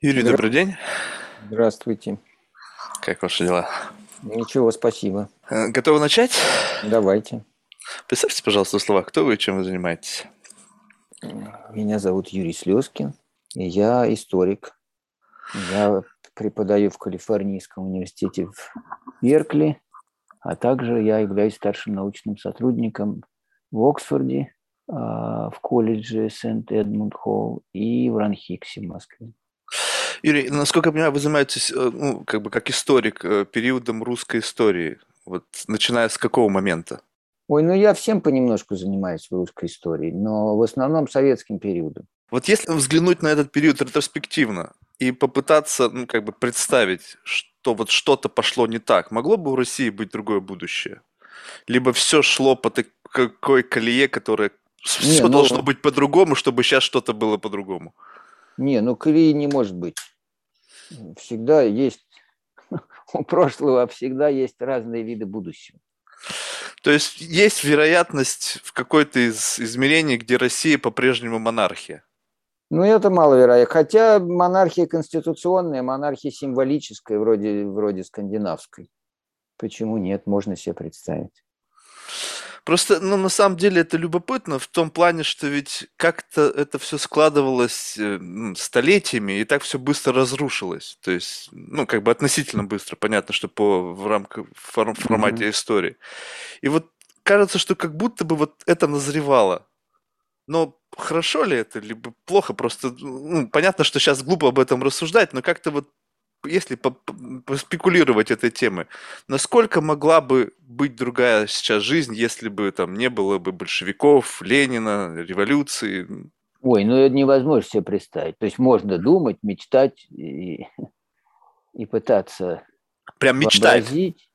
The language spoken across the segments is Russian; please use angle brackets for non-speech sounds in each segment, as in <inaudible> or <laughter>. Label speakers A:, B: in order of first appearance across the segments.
A: Юрий,
B: Здра-
A: добрый день.
B: Здравствуйте.
A: Как ваши дела?
B: Ничего, спасибо.
A: Э, Готовы начать?
B: Давайте.
A: Представьте, пожалуйста, в словах, кто вы и чем вы занимаетесь.
B: Меня зовут Юрий Слезкин, я историк. Я преподаю в Калифорнийском университете в Беркли, а также я являюсь старшим научным сотрудником в Оксфорде, а, в колледже Сент-Эдмунд-Холл и в Ранхиксе в Москве.
A: Юрий, насколько я понимаю, вы занимаетесь, э, ну, как бы как историк, э, периодом русской истории. Вот начиная с какого момента?
B: Ой, ну я всем понемножку занимаюсь в русской историей, но в основном советским периодом.
A: Вот если взглянуть на этот период ретроспективно и попытаться, ну, как бы представить, что вот что-то пошло не так, могло бы у России быть другое будущее? Либо все шло по такой колее, которая
B: Не,
A: все
B: ну-
A: должно быть по-другому, чтобы сейчас что-то было по-другому.
B: Не, ну колеи не может быть. Всегда есть, <laughs> у прошлого всегда есть разные виды будущего.
A: То есть есть вероятность в какой-то из измерений, где Россия по-прежнему монархия.
B: Ну, это маловероятно. Хотя монархия конституционная, монархия символическая, вроде, вроде скандинавской. Почему нет, можно себе представить.
A: Просто, ну, на самом деле это любопытно в том плане, что ведь как-то это все складывалось э, столетиями, и так все быстро разрушилось. То есть, ну, как бы относительно быстро, понятно, что по в рамках фор- формате истории. И вот кажется, что как будто бы вот это назревало. Но хорошо ли это, либо плохо? Просто, ну, понятно, что сейчас глупо об этом рассуждать, но как-то вот если по- по- поспекулировать этой темой, насколько могла бы быть другая сейчас жизнь, если бы там не было бы большевиков, Ленина, революции?
B: Ой, ну это невозможно себе представить. То есть можно думать, мечтать и, и пытаться
A: Прям мечтать.
B: вообразить.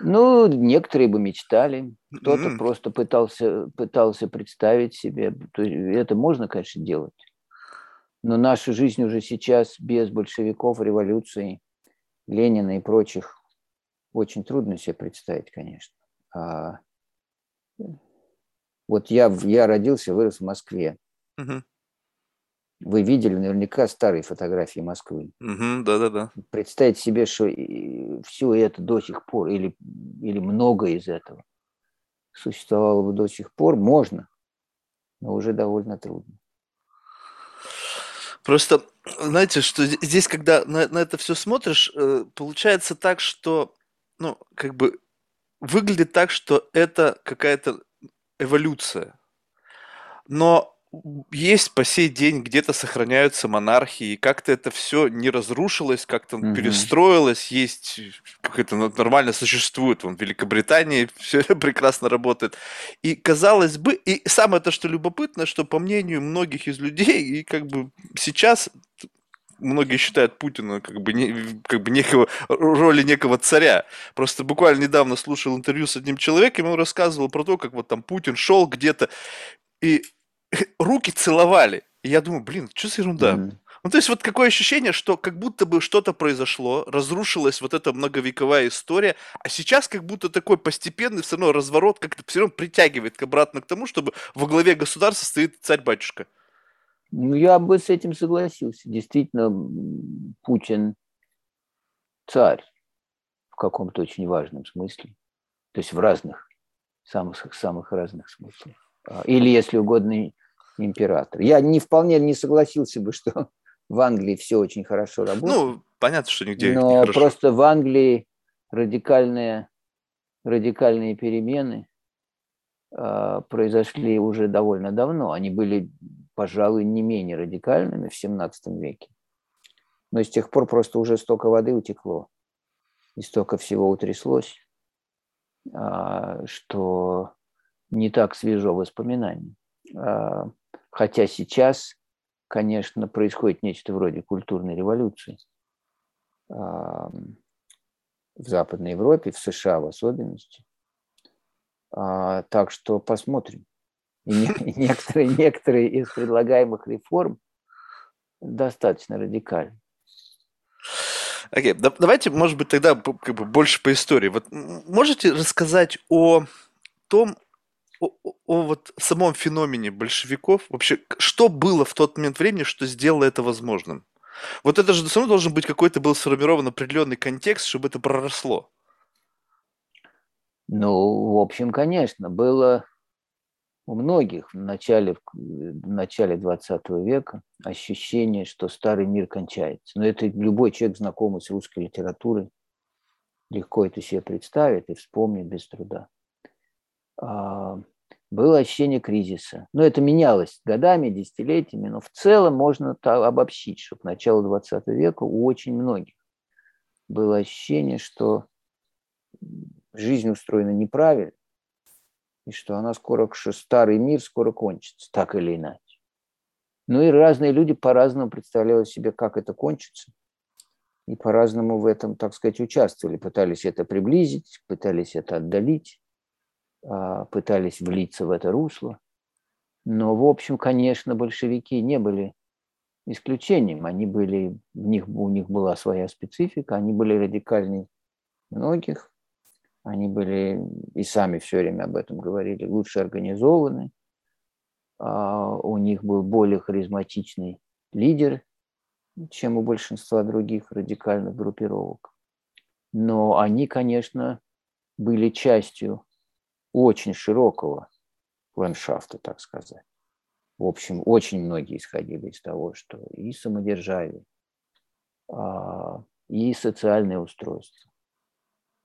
B: Ну, некоторые бы мечтали, кто-то
A: М.
B: просто пытался, пытался представить себе. То есть это можно, конечно, делать. Но наша жизнь уже сейчас без большевиков, революции, Ленина и прочих очень трудно себе представить, конечно. А, вот я, я родился, вырос в Москве. Вы видели наверняка старые фотографии Москвы.
A: Да-да-да.
B: Представить себе, что все это до сих пор, или, или многое из этого существовало бы до сих пор, можно, но уже довольно трудно.
A: Просто, знаете, что зд- здесь, когда на, на это все смотришь, э, получается так, что, ну, как бы выглядит так, что это какая-то эволюция. Но есть по сей день где-то сохраняются монархии, и как-то это все не разрушилось, как-то
B: Мгм.
A: перестроилось, есть как-то ну, нормально существует. Вон, в Великобритании <laughs> все прекрасно работает. И казалось бы, и самое то, что любопытно, что по мнению многих из людей, и как бы сейчас многие считают Путина как бы, не, как бы некого, роли некого царя. Просто буквально недавно слушал интервью с одним человеком, и он рассказывал про то, как вот там Путин шел где-то, и <laughs> руки целовали. И я думаю, блин, что за ерунда?
B: Мгм.
A: Ну, то есть вот какое ощущение, что как будто бы что-то произошло, разрушилась вот эта многовековая история, а сейчас как будто такой постепенный все равно разворот как-то все равно притягивает к обратно к тому, чтобы во главе государства стоит царь-батюшка.
B: Ну, я бы с этим согласился. Действительно, Путин царь в каком-то очень важном смысле. То есть в разных, самых, самых разных смыслах. А, Или, если угодно, император. Я не вполне не согласился бы, что <laughs> в Англии все очень хорошо работает.
A: Ну, понятно, что нигде не
B: Но
A: хорошо.
B: просто в Англии радикальные, радикальные перемены а, произошли уже довольно давно. Они были, пожалуй, не менее радикальными в 17 веке. Но с тех пор просто уже столько воды утекло, и столько всего утряслось, а, что не так свежо воспоминание. А, Хотя сейчас, конечно, происходит нечто вроде культурной революции в Западной Европе, в США в особенности. А, Так что посмотрим. <laughs> Некоторые, некоторые из предлагаемых реформ достаточно радикальны.
A: Окей, да- давайте, может быть, тогда как бы больше по истории. Вот можете рассказать о том, о, о- вот самом феномене большевиков? Вообще, что было в тот момент времени, что сделало это возможным? Вот это же все должен быть какой-то был сформирован определенный контекст, чтобы это проросло.
B: Ну, в общем, конечно, было у многих в начале, в начале 20 века ощущение, что старый мир кончается. Но это любой человек, знакомый с русской литературой, легко это себе представит и вспомнит без труда. А, было ощущение кризиса. Но это менялось годами, десятилетиями, но в целом можно обобщить, что к началу 20 века у очень многих было ощущение, что жизнь устроена неправильно, и что она скоро, что старый мир скоро кончится, так или иначе. Ну и разные люди по-разному представляли себе, как это кончится, и по-разному в этом, так сказать, участвовали. Пытались это приблизить, пытались это отдалить, пытались влиться в это русло. Но, в общем, конечно, большевики не были исключением. Они были, у них, у них была своя специфика, они были радикальнее многих, они были и сами все время об этом говорили, лучше организованы. А, у них был более харизматичный лидер, чем у большинства других радикальных группировок. Но они, конечно, были частью очень широкого ландшафта, так сказать. В общем, очень многие исходили из того, что и самодержавие, а, и социальное устройство,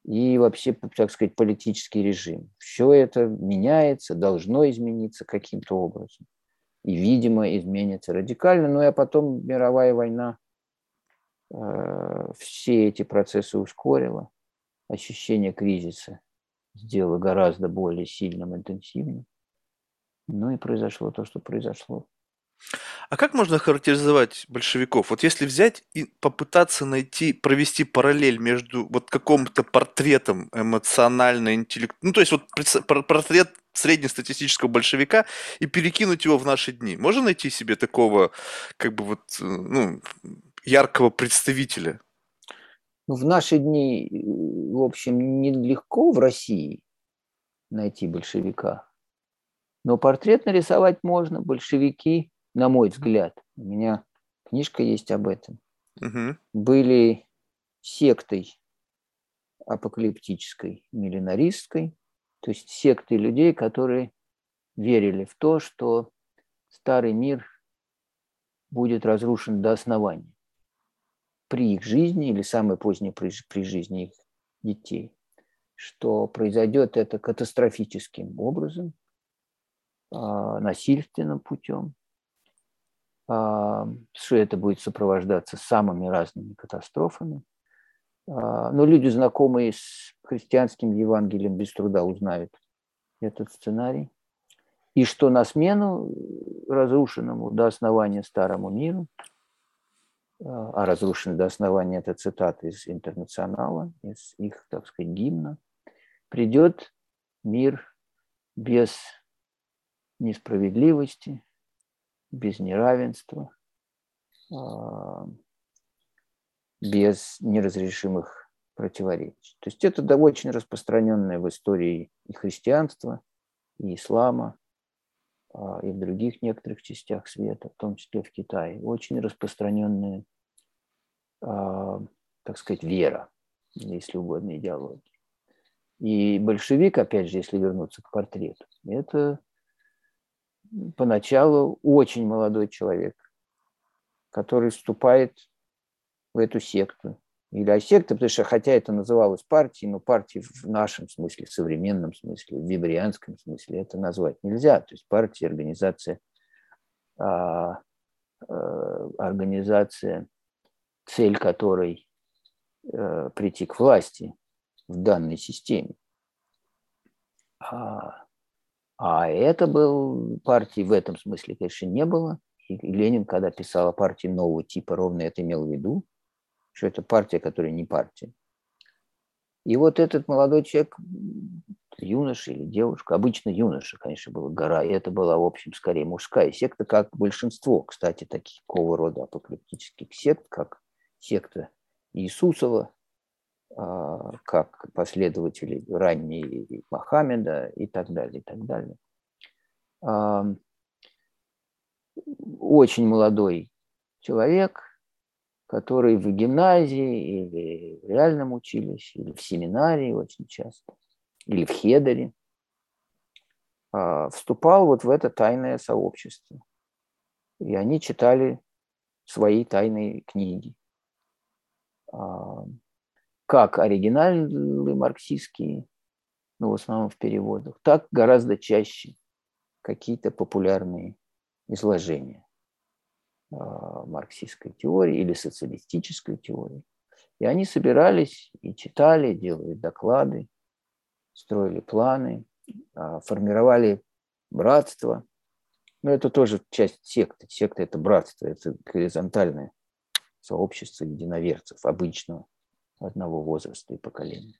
B: и вообще, так сказать, политический режим. Все это меняется, должно измениться каким-то образом. И, видимо, изменится радикально. Ну, а потом мировая война э, все эти процессы ускорила. Ощущение кризиса сделало гораздо более сильным, интенсивным. Ну и произошло то, что произошло.
A: А как можно характеризовать большевиков? Вот если взять и попытаться найти, провести параллель между вот каким-то портретом эмоционально интеллект, ну то есть вот портрет среднестатистического большевика и перекинуть его в наши дни. Можно найти себе такого, как бы вот, э, ну, яркого представителя?
B: Ну, в наши дни, э, в общем, нелегко в России найти большевика. Но портрет нарисовать можно. Большевики на мой взгляд, у меня книжка есть об этом, угу. были сектой апокалиптической, миллинаристской, то есть сектой людей, которые верили в то, что старый мир будет разрушен до основания при их жизни или самой поздней при, при жизни их детей, что произойдет это катастрофическим образом, а, насильственным путем, а, что это будет сопровождаться самыми разными катастрофами. А, но люди, знакомые с христианским Евангелием, без труда узнают этот сценарий. И что на смену разрушенному до основания старому миру, а, а разрушенный до основания – это цитата из «Интернационала», из их, так сказать, гимна, придет мир без несправедливости, без неравенства, а, без неразрешимых противоречий. То есть это очень распространенное в истории и христианства, и ислама, а, и в других некоторых частях света, в том числе в Китае. Очень распространенная, а, так сказать, вера, если угодно, идеология. И большевик, опять же, если вернуться к портрету, это поначалу очень молодой человек, который вступает в эту секту. Или а секта, потому что хотя это называлось партией, но партией в нашем смысле, в современном смысле, в вибрианском смысле это назвать нельзя. То есть партия, организация, а, а, организация, цель которой а, прийти к власти в данной системе. А, а это был партии в этом смысле, конечно, не было. И Ленин, когда писал о партии нового типа, ровно это имел в виду, что это партия, которая не партия. И вот этот молодой человек, юноша или девушка, обычно юноша, конечно, была гора, и это была, в общем, скорее мужская секта, как большинство, кстати, такого рода апокалиптических сект, как секта Иисусова, а, как последователи ранней Мохаммеда и так далее, и так далее. Очень молодой человек, которые в гимназии или в реальном училище, или в семинарии очень часто, или в хедере, а, вступал вот в это тайное сообщество. И они читали свои тайные книги. А, как оригинальные марксистские, ну, в основном в переводах, так гораздо чаще какие-то популярные изложения а, марксистской теории или социалистической теории. И они собирались и читали, делали доклады, строили планы, а, формировали братство. Но это тоже часть секты. Секта – это братство, это горизонтальное сообщество единоверцев, обычного одного возраста и поколения.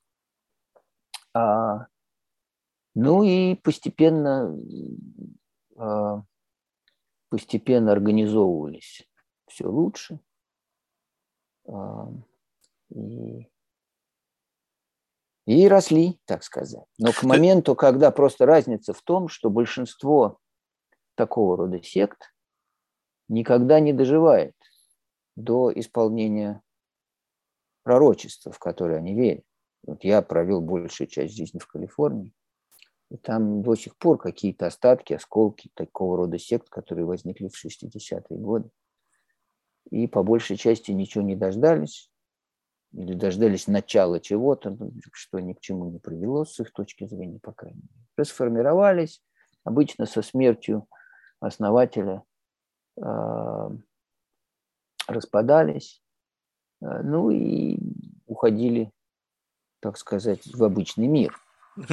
B: А, ну и постепенно, а, постепенно организовывались все лучше. А, и и росли, так сказать. Но к моменту, когда просто разница в том, что большинство такого рода сект никогда не доживает до исполнения пророчества, в которое они верят. Вот я провел большую часть жизни в Калифорнии, и там до сих пор какие-то остатки, осколки такого рода сект, которые возникли в 60-е годы. И по большей части ничего не дождались, или дождались начала чего-то, ну, что ни к чему не привело с их точки зрения, по крайней мере. Расформировались, обычно со смертью основателя э, распадались, э, ну и уходили, так сказать, в обычный мир. <laughs>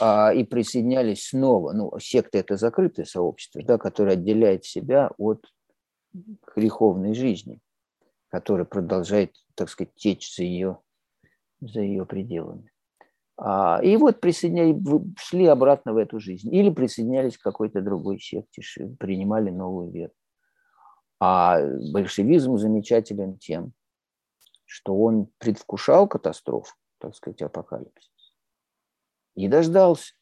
B: А, и присоединялись снова. Ну, секта – это закрытое сообщество, да, которое отделяет себя от греховной жизни который продолжает, так сказать, течь за ее, за ее пределами. А, и вот присоединялись, шли обратно в эту жизнь. Или присоединялись к какой-то другой секте, принимали новую веру. А большевизм замечателен тем, что он предвкушал катастрофу, так сказать, апокалипсис. И дождался.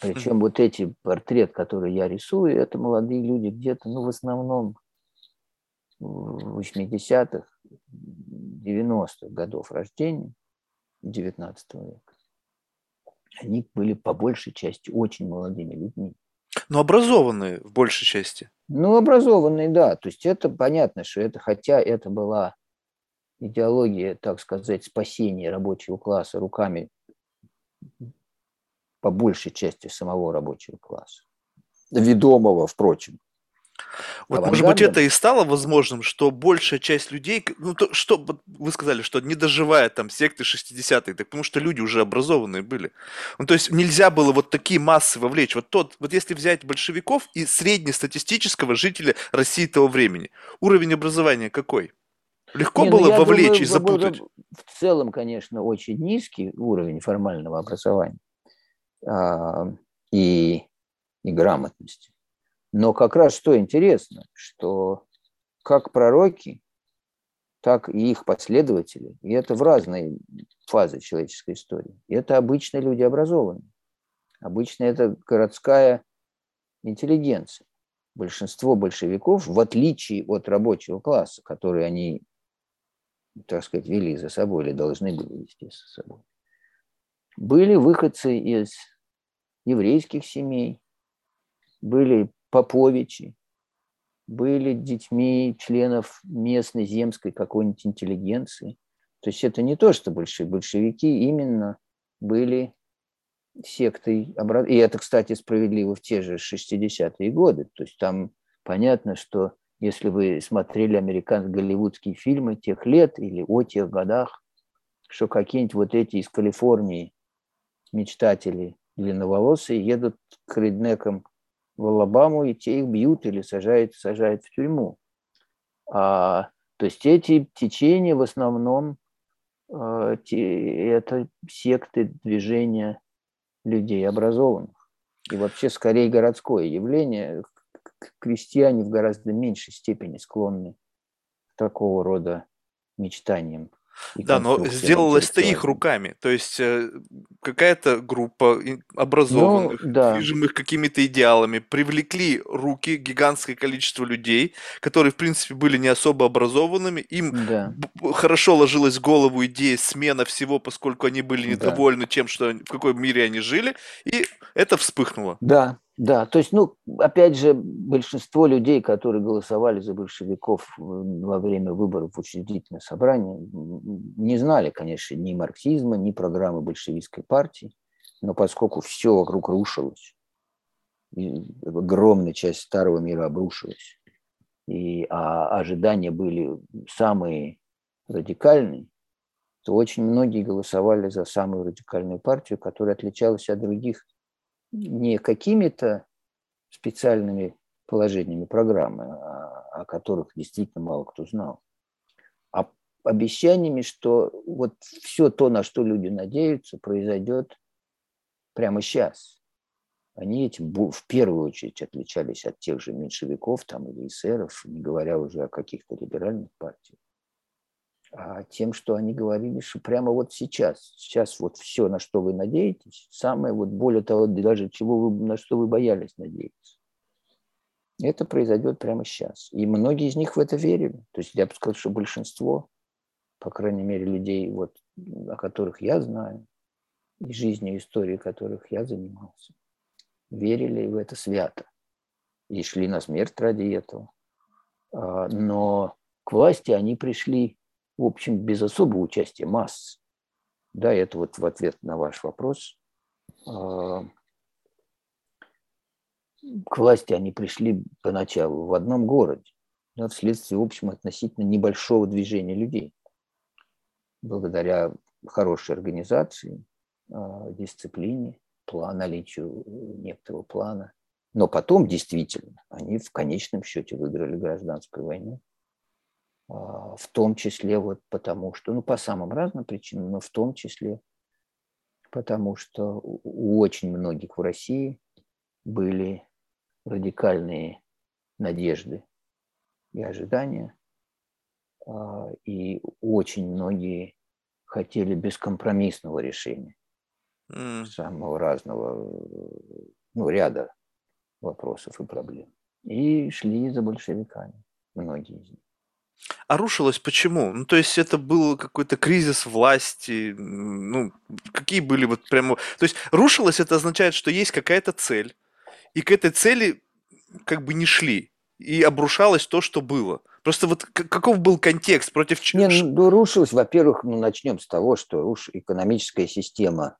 B: Причем вот эти портрет, который я рисую, это молодые люди где-то, ну, в основном 80-х, 90-х годов рождения, 19 века, они были по большей части очень молодыми людьми.
A: Но образованные в большей части.
B: Ну, образованные, да. То есть это понятно, что это, хотя это была идеология, так сказать, спасения рабочего класса руками по большей части самого рабочего класса, ведомого, впрочем,
A: вот, может быть, это и стало возможным, что большая часть людей, ну, то, что вы сказали, что не доживает там секты 60-х, так потому что люди уже образованные были. Ну, то есть нельзя было вот такие массы вовлечь. Вот тот, вот если взять большевиков и среднестатистического жителя России того времени, уровень образования какой? Легко не, ну, было ну, вовлечь думаю, и запутать?
B: В целом, конечно, очень низкий уровень формального образования а, и, и грамотности. Но как раз что интересно, что как пророки, так и их последователи, и это в разные фазы человеческой истории, это обычные люди образованные. Обычно это городская интеллигенция. Большинство большевиков, в отличие от рабочего класса, который они, так сказать, вели за собой или должны были вести за собой, были выходцы из еврейских семей, были Поповичи, были детьми членов местной земской какой-нибудь интеллигенции. То есть это не то, что большие большевики именно были сектой. И это, кстати, справедливо в те же 60-е годы. То есть там понятно, что если вы смотрели американские голливудские фильмы тех лет или о тех годах, что какие-нибудь вот эти из Калифорнии мечтатели длинноволосые едут к реднекам в Алабаму, и те их бьют или сажают, сажают в тюрьму. А, то есть эти течения в основном а, те, это секты движения людей образованных. И вообще скорее городское явление. Крестьяне в гораздо меньшей степени склонны к такого рода мечтаниям.
A: Да, но сделалось-то их руками. То есть э, какая-то группа образованных, ну, да. движимых какими-то идеалами, привлекли руки гигантское количество людей, которые, в принципе, были не особо образованными. Им да. хорошо ложилась в голову идея смена всего, поскольку они были недовольны да. тем, что в какой мире они жили, и это вспыхнуло.
B: Да, да, то есть, ну, опять же, большинство людей, которые голосовали за большевиков во время выборов в учредительное собрание, не знали, конечно, ни марксизма, ни программы большевистской партии, но поскольку все вокруг рушилось, огромная часть старого мира обрушилась, и а ожидания были самые радикальные, то очень многие голосовали за самую радикальную партию, которая отличалась от других не какими-то специальными положениями программы, о которых действительно мало кто знал, а обещаниями, что вот все то, на что люди надеются, произойдет прямо сейчас. Они этим в первую очередь отличались от тех же меньшевиков там, или эсеров, не говоря уже о каких-то либеральных партиях а тем, что они говорили, что прямо вот сейчас, сейчас вот все, на что вы надеетесь, самое вот более того, даже чего вы, на что вы боялись надеяться, это произойдет прямо сейчас. И многие из них в это верили. То есть я бы сказал, что большинство, по крайней мере, людей, вот, о которых я знаю, и жизнью, и историей которых я занимался, верили в это свято и шли на смерть ради этого. А, но к власти они пришли в общем, без особого участия масс. Да, это вот в ответ на ваш вопрос. А, к власти они пришли поначалу в одном городе, да, вследствие, в общем, относительно небольшого движения людей. Благодаря хорошей организации, а, дисциплине, план, наличию некоторого плана. Но потом, действительно, они в конечном счете выиграли гражданскую войну. А, в том числе вот потому что, ну, по самым разным причинам, но в том числе потому что у очень многих в России были радикальные надежды и ожидания, а, и очень многие хотели бескомпромиссного решения mm. самого разного, ну, ряда вопросов и проблем. И шли за большевиками, многие из них.
A: А рушилось почему? Ну, то есть это был какой-то кризис власти, ну, какие были вот прямо... То есть рушилось это означает, что есть какая-то цель, и к этой цели как бы не шли, и обрушалось то, что было. Просто вот каков был контекст против
B: чего? Не, ну, рушилось, во-первых, ну, начнем с того, что уж экономическая система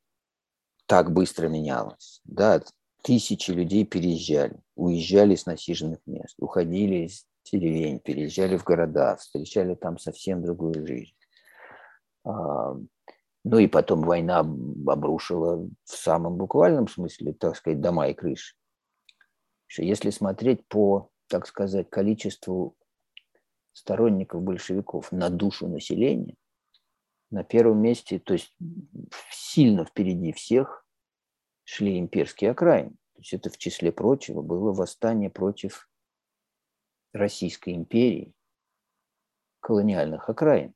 B: так быстро менялась. Да, тысячи людей переезжали, уезжали с насиженных мест, уходили из деревень, переезжали в города, встречали там совсем другую жизнь. А, ну и потом война обрушила в самом буквальном смысле, так сказать, дома и крыши. Если смотреть по, так сказать, количеству сторонников большевиков на душу населения, на первом месте, то есть сильно впереди всех, шли имперские окраины. То есть это в числе прочего было восстание против Российской империи колониальных окраин.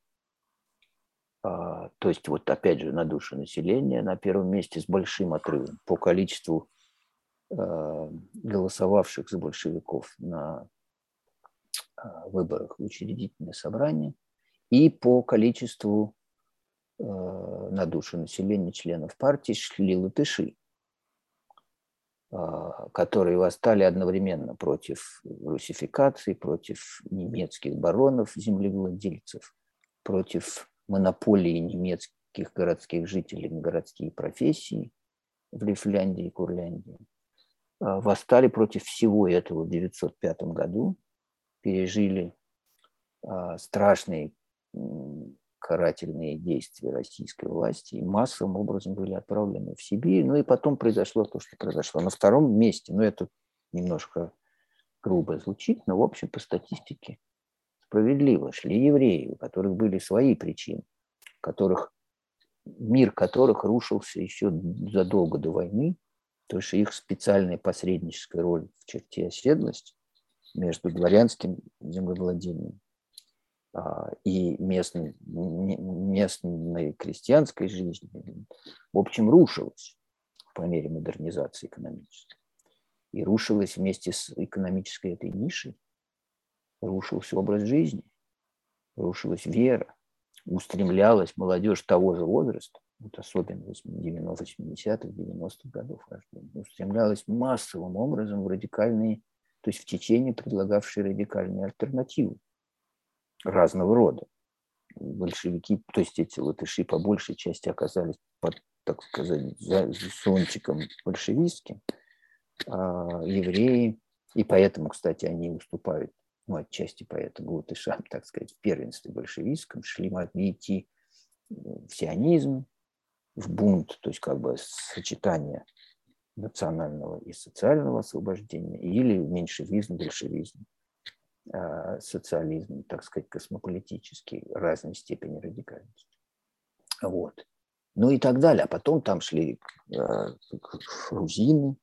B: А, то есть вот опять же на душу населения на первом месте с большим отрывом по количеству а, голосовавших за большевиков на а, выборах в учредительное собрание и по количеству на душу населения членов партии шли латыши. А, которые восстали одновременно против русификации, против немецких баронов, землевладельцев, против монополии немецких городских жителей на городские профессии в Лифляндии и Курляндии. А, восстали против всего этого в 1905 году, пережили а, страшные карательные действия российской власти и массовым образом были отправлены в Сибирь. Ну и потом произошло то, что произошло. На втором месте, ну это немножко грубо звучит, но в общем по статистике справедливо шли евреи, у которых были свои причины, которых, мир которых рушился еще задолго до войны, то есть их специальная посредническая роль в черте оседлости между дворянским землевладением и местным, местной крестьянской жизни, в общем, рушилась по мере модернизации экономической. И рушилась вместе с экономической этой нишей, рушился образ жизни, рушилась вера, устремлялась молодежь того же возраста, вот особенно 80-х, 90-х годов рождения, устремлялась массовым образом в радикальные, то есть в течение, предлагавшие радикальные альтернативы разного рода. Большевики, то есть эти латыши по большей части оказались под, так сказать, за зонтиком большевистским, а евреи, и поэтому, кстати, они уступают, ну, отчасти поэтому латышам, так сказать, в первенстве большевистском, шли могли идти в сионизм, в бунт, то есть как бы сочетание национального и социального освобождения, или меньшевизм, большевизм, социализм, так сказать, космополитический, разной степени радикальности. Вот. Ну и так далее. А потом там шли э, грузины,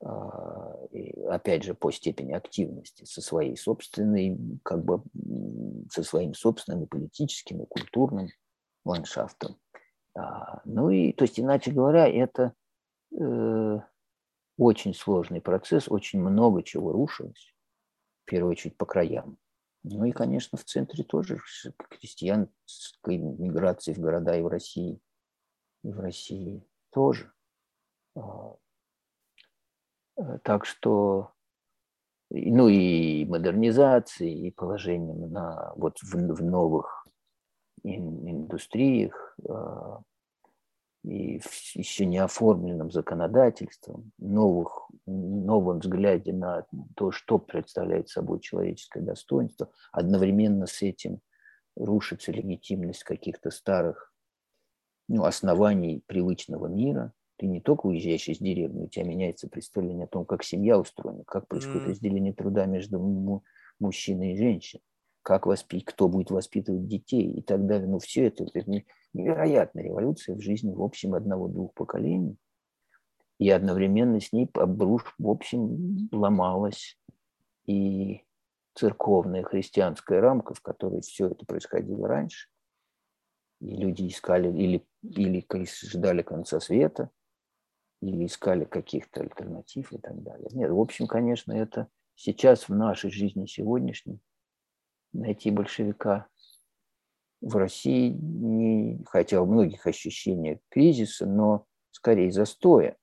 B: э, опять же, по степени активности, со своей собственной, как бы, со своим собственным политическим и культурным ландшафтом. А, ну и, то есть, иначе говоря, это э, очень сложный процесс, очень много чего рушилось, в первую очередь по краям. Ну и, конечно, в центре тоже крестьянской миграции в города и в России, и в России тоже. А, э, так что, ну и модернизации, и положением на, вот в, в новых индустриях, и еще не оформленным законодательством, новых, новом взгляде на то, что представляет собой человеческое достоинство, одновременно с этим рушится легитимность каких-то старых ну, оснований привычного мира. Ты не только уезжаешь из деревни, у тебя меняется представление о том, как семья устроена, как происходит разделение труда между мужчиной и женщиной как воспитать, кто будет воспитывать детей и так далее. Ну, все это, это невероятная революция в жизни, в общем, одного-двух поколений. И одновременно с ней обруш, в общем, ломалась и церковная христианская рамка, в которой все это происходило раньше. И люди искали или, или ждали конца света, или искали каких-то альтернатив и так далее. Нет, в общем, конечно, это сейчас в нашей жизни сегодняшней найти большевика в России, не, хотя у многих ощущение кризиса, но скорее застоя,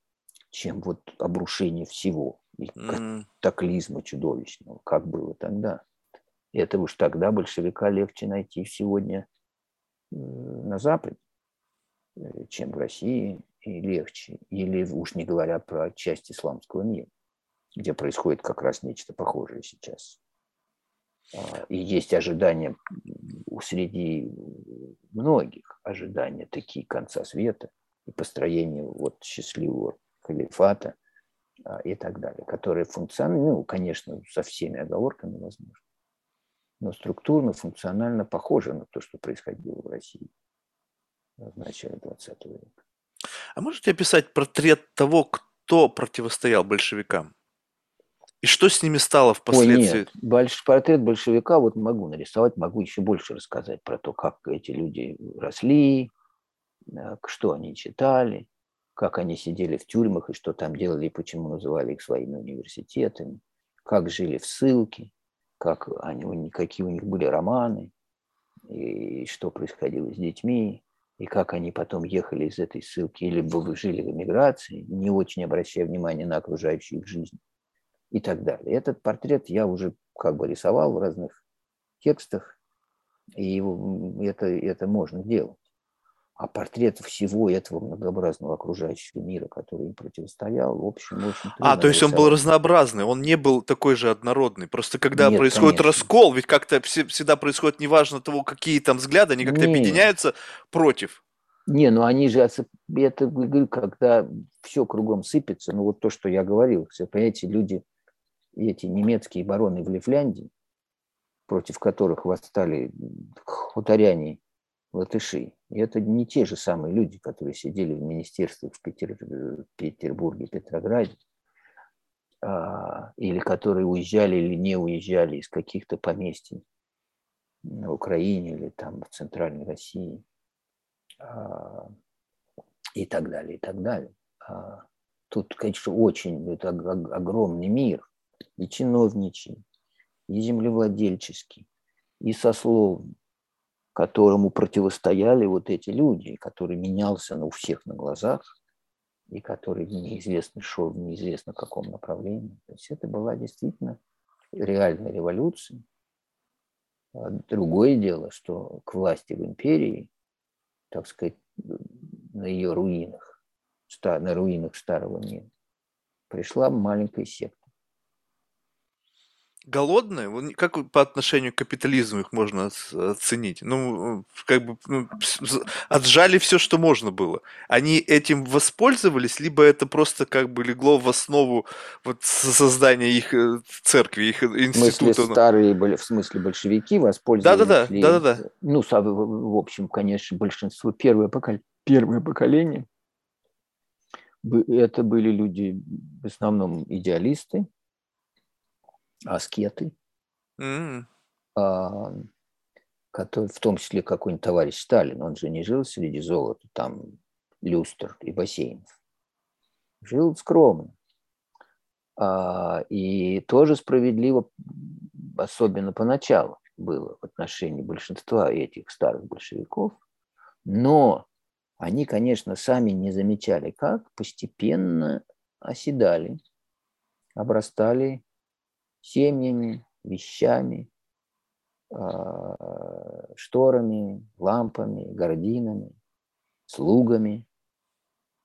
B: чем вот обрушение всего и катаклизма чудовищного, как было тогда. Это уж тогда большевика легче найти сегодня э, на Западе, э, чем в России, и легче. Или уж не говоря про часть исламского мира, где происходит как раз нечто похожее сейчас. А, и есть ожидания среди многих, ожидания такие конца света и построения вот счастливого халифата а, и так далее, которые функционально, ну, конечно, со всеми оговорками возможно, но структурно, функционально похожи на то, что происходило в России в начале 20 века.
A: А можете описать портрет того, кто противостоял большевикам? И что с ними стало впоследствии? Ой, нет.
B: Больш... Портрет большевика вот могу нарисовать, могу еще больше рассказать про то, как эти люди росли, э, что они читали, как они сидели в тюрьмах и что там делали, и почему называли их своими университетами, как жили в ссылке, как они, какие у них были романы, и что происходило с детьми, и как они потом ехали из этой ссылки или жили в эмиграции, не очень обращая внимания на окружающую их жизнь и так далее. Этот портрет я уже как бы рисовал в разных текстах, и это, это можно делать. А портрет всего этого многообразного окружающего мира, который им противостоял, в общем, очень
A: А, то есть рисовать. он был разнообразный, он не был такой же однородный. Просто когда Нет, происходит конечно. раскол, ведь как-то всегда происходит, неважно того, какие там взгляды, они как-то Нет. объединяются против.
B: Не, ну они же, это, когда все кругом сыпется, ну вот то, что я говорил, все, понимаете, люди эти немецкие бароны в Лифляндии, против которых восстали хуторяне латыши, и это не те же самые люди, которые сидели в министерстве в Петер, Петербурге, Петрограде, а, или которые уезжали или не уезжали из каких-то поместий на Украине или там в Центральной России а, и так далее, и так далее. А, тут, конечно, очень это огромный мир, и чиновничий, и землевладельческий, и сословный, которому противостояли вот эти люди, который менялся ну, у всех на глазах, и который неизвестно шел в неизвестно каком направлении. То есть это была действительно реальная революция. А другое дело, что к власти в империи, так сказать, на ее руинах, на руинах старого мира, пришла маленькая секта
A: голодные, как по отношению к капитализму их можно оценить? Ну, как бы ну, отжали все, что можно было. Они этим воспользовались, либо это просто как бы легло в основу вот создания их э, церкви, их института? В
B: смысле, старые, в смысле большевики воспользовались?
A: Да-да-да, да-да-да.
B: Ну, в общем, конечно, большинство, первое, поколение, первое поколение, это были люди в основном идеалисты, аскеты, mm. а, который, в том числе какой-нибудь товарищ Сталин, он же не жил среди золота, там люстр и бассейнов. Жил скромно. А, и тоже справедливо, особенно поначалу, было в отношении большинства этих старых большевиков. Но они, конечно, сами не замечали, как постепенно оседали, обрастали семьями, вещами, а, шторами, лампами, гардинами, слугами.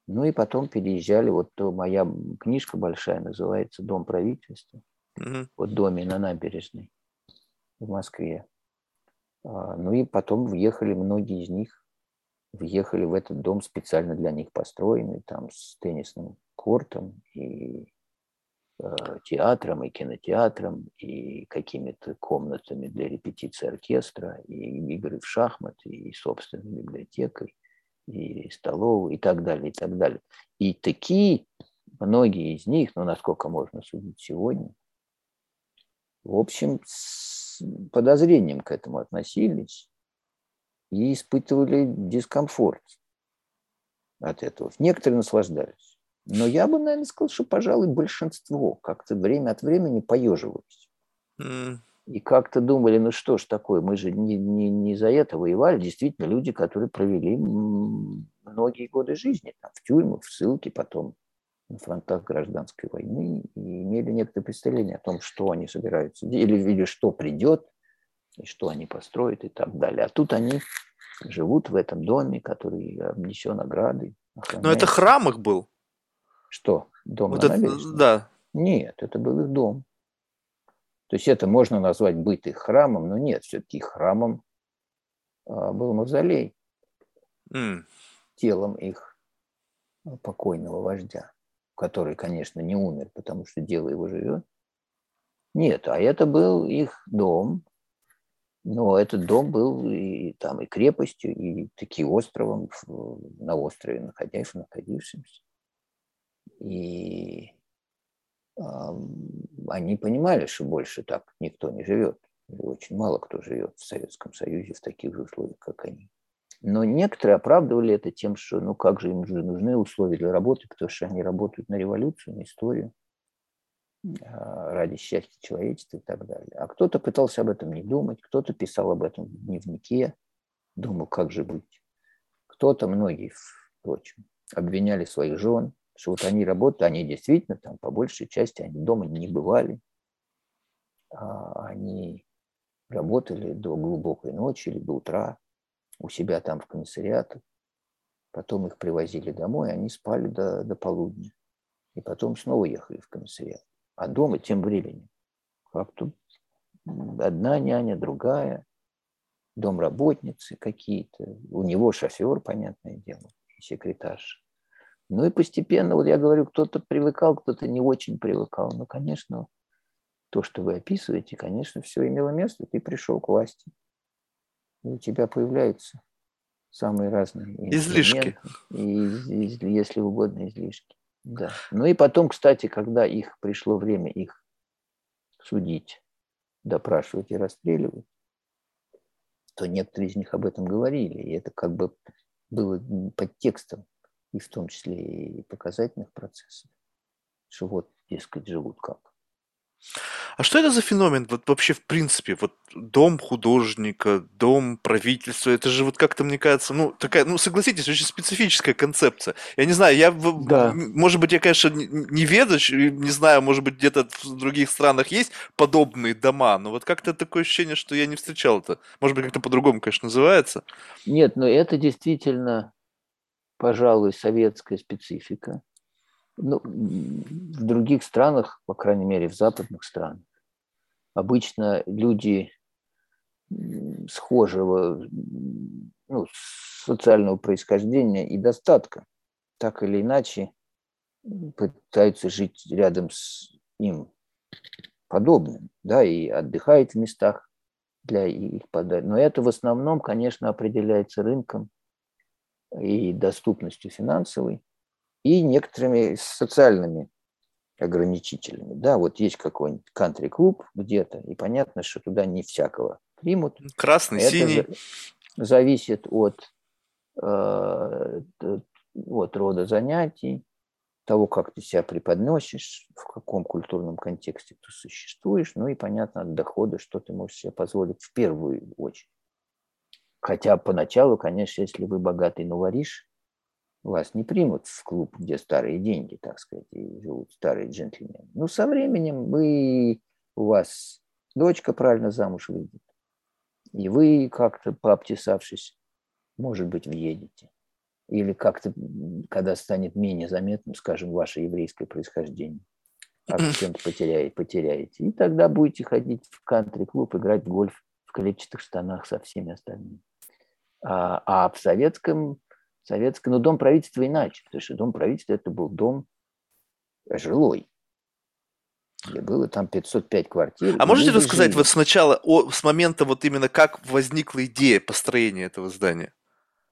B: Ну и потом переезжали, вот то моя книжка большая называется «Дом правительства», mm-hmm. вот доме на набережной в Москве. А, ну и потом въехали многие из них, въехали в этот дом специально для них построенный, там с теннисным кортом и театром и кинотеатром, и какими-то комнатами для репетиции оркестра, и игры в шахматы, и собственной библиотекой, и столовой, и так далее, и так далее. И такие, многие из них, ну, насколько можно судить сегодня, в общем, с подозрением к этому относились и испытывали дискомфорт от этого. Некоторые наслаждались. Но я бы, наверное, сказал, что, пожалуй, большинство как-то время от времени поеживались. Mm. И как-то думали, ну что ж такое, мы же не, не, не за это воевали. Действительно, люди, которые провели многие годы жизни там, в тюрьмах, в ссылке, потом на фронтах гражданской войны, и имели некоторое представление о том, что они собираются или, или что придет, и что они построят и так далее. А тут они живут в этом доме, который обнесен оградой.
A: Но это храм их был.
B: Что? Дом
A: вот на это, Да.
B: Нет, это был их дом. То есть это можно назвать быть их храмом, но нет, все-таки храмом а, был мавзолей. Mm. Телом их покойного вождя, который, конечно, не умер, потому что дело его живет. Нет, а это был их дом, но этот дом был и там и крепостью, и таки островом на острове находясь, находившимся. И они понимали, что больше так никто не живет. И очень мало кто живет в Советском Союзе в таких же условиях, как они. Но некоторые оправдывали это тем, что ну как же им же нужны условия для работы, потому что они работают на революцию, на историю, а, ради счастья человечества и так далее. А кто-то пытался об этом не думать, кто-то писал об этом в дневнике, думал, как же быть. Кто-то, многие, впрочем, обвиняли своих жен, что вот они работают, они действительно там по большей части, они дома не бывали, а они работали до глубокой ночи или до утра у себя там в комиссариатах. Потом их привозили домой, они спали до, до полудня. И потом снова ехали в комиссариат. А дома тем временем как-то одна няня, другая, домработницы какие-то. У него шофер, понятное дело, секретарша. Ну и постепенно, вот я говорю, кто-то привыкал, кто-то не очень привыкал. Ну, конечно, то, что вы описываете, конечно, все имело место. Ты пришел к власти, и у тебя появляются самые разные
A: излишки.
B: И, если угодно, излишки. Да. Ну и потом, кстати, когда их пришло время их судить, допрашивать и расстреливать, то некоторые из них об этом говорили. И это как бы было подтекстом, и в том числе и показательных процессов, что вот, дескать, живут как.
A: А что это за феномен вот вообще в принципе? Вот дом художника, дом правительства, это же вот как-то, мне кажется, ну, такая, ну, согласитесь, очень специфическая концепция. Я не знаю, я, да. может быть, я, конечно, не ведущ, не знаю, может быть, где-то в других странах есть подобные дома, но вот как-то такое ощущение, что я не встречал это. Может быть, как-то по-другому, конечно, называется.
B: Нет, но это действительно, пожалуй, советская специфика. Ну, в других странах, по крайней мере, в западных странах, обычно люди схожего ну, социального происхождения и достатка так или иначе пытаются жить рядом с им подобным, да, и отдыхают в местах для их подачи. Но это в основном, конечно, определяется рынком и доступностью финансовой и некоторыми социальными ограничителями. Да, вот есть какой-нибудь кантри-клуб где-то, и понятно, что туда не всякого примут.
A: Красный, Это синий.
B: Зависит от, э, от рода занятий, того, как ты себя преподносишь, в каком культурном контексте ты существуешь, ну и, понятно, от дохода, что ты можешь себе позволить в первую очередь. Хотя поначалу, конечно, если вы богатый новориш, вас не примут в клуб, где старые деньги, так сказать, и живут старые джентльмены. Ну, со временем вы, у вас дочка правильно замуж выйдет, и вы как-то пообтесавшись, может быть, въедете. Или как-то, когда станет менее заметным, скажем, ваше еврейское происхождение, акцент потеряете, потеряете. И тогда будете ходить в кантри-клуб, играть в гольф в клетчатых штанах со всеми остальными. А, а в советском советское, но дом правительства иначе, потому что дом правительства это был дом жилой, где было там 505 квартир.
A: А можете рассказать жили. вот сначала, о, с момента вот именно как возникла идея построения этого здания?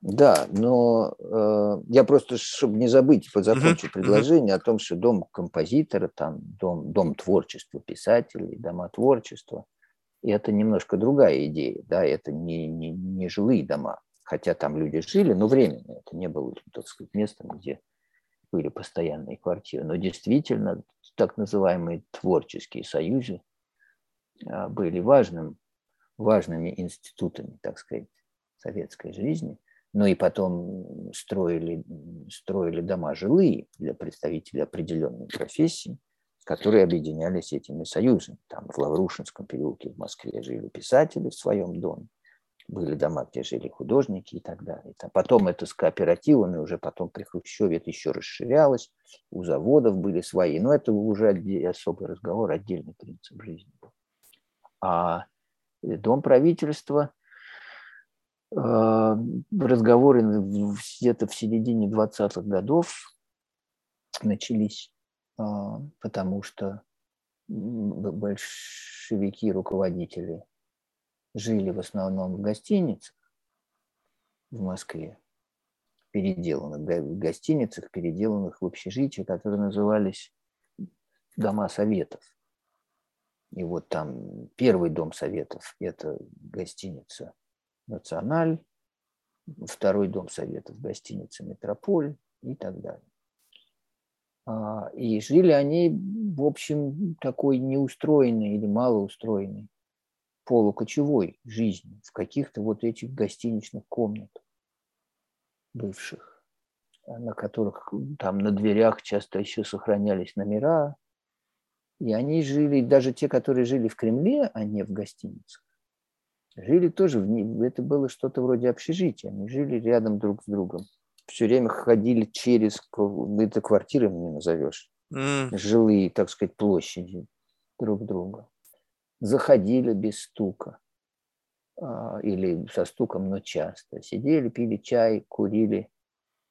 B: Да, но э, я просто, чтобы не забыть, закончу uh-huh, предложение uh-huh. о том, что дом композитора, там дом, дом творчества писателей, дома творчества, и это немножко другая идея, да, это не, не, не жилые дома, хотя там люди жили, но временно. Это не было, так сказать, местом, где были постоянные квартиры. Но действительно, так называемые творческие союзы а, были важным, важными институтами, так сказать, советской жизни. Ну и потом строили, строили дома жилые для представителей определенной профессии, которые объединялись этими союзами. Там в Лаврушинском переулке в Москве жили писатели в своем доме, были дома, где жили художники и так далее. Потом это с кооперативами, уже потом при Хрущеве это еще расширялось, у заводов были свои, но это уже особый разговор, отдельный принцип жизни был. А дом правительства, э, разговоры где-то в середине 20-х годов начались, э, потому что большевики, руководители жили в основном в гостиницах в Москве, переделанных гостиницах, переделанных в общежития, которые назывались дома советов. И вот там первый дом советов – это гостиница «Националь», второй дом советов – гостиница «Метрополь» и так далее. А, и жили они, в общем, такой неустроенной или малоустроенной полукочевой жизни в каких-то вот этих гостиничных комнатах бывших, на которых там на дверях часто еще сохранялись номера. И они жили, даже те, которые жили в Кремле, а не в гостиницах, жили тоже, в, это было что-то вроде общежития. Они жили рядом друг с другом. Все время ходили через, это квартиры не назовешь, mm. жилые, так сказать, площади друг друга заходили без стука а, или со стуком, но часто. Сидели, пили чай, курили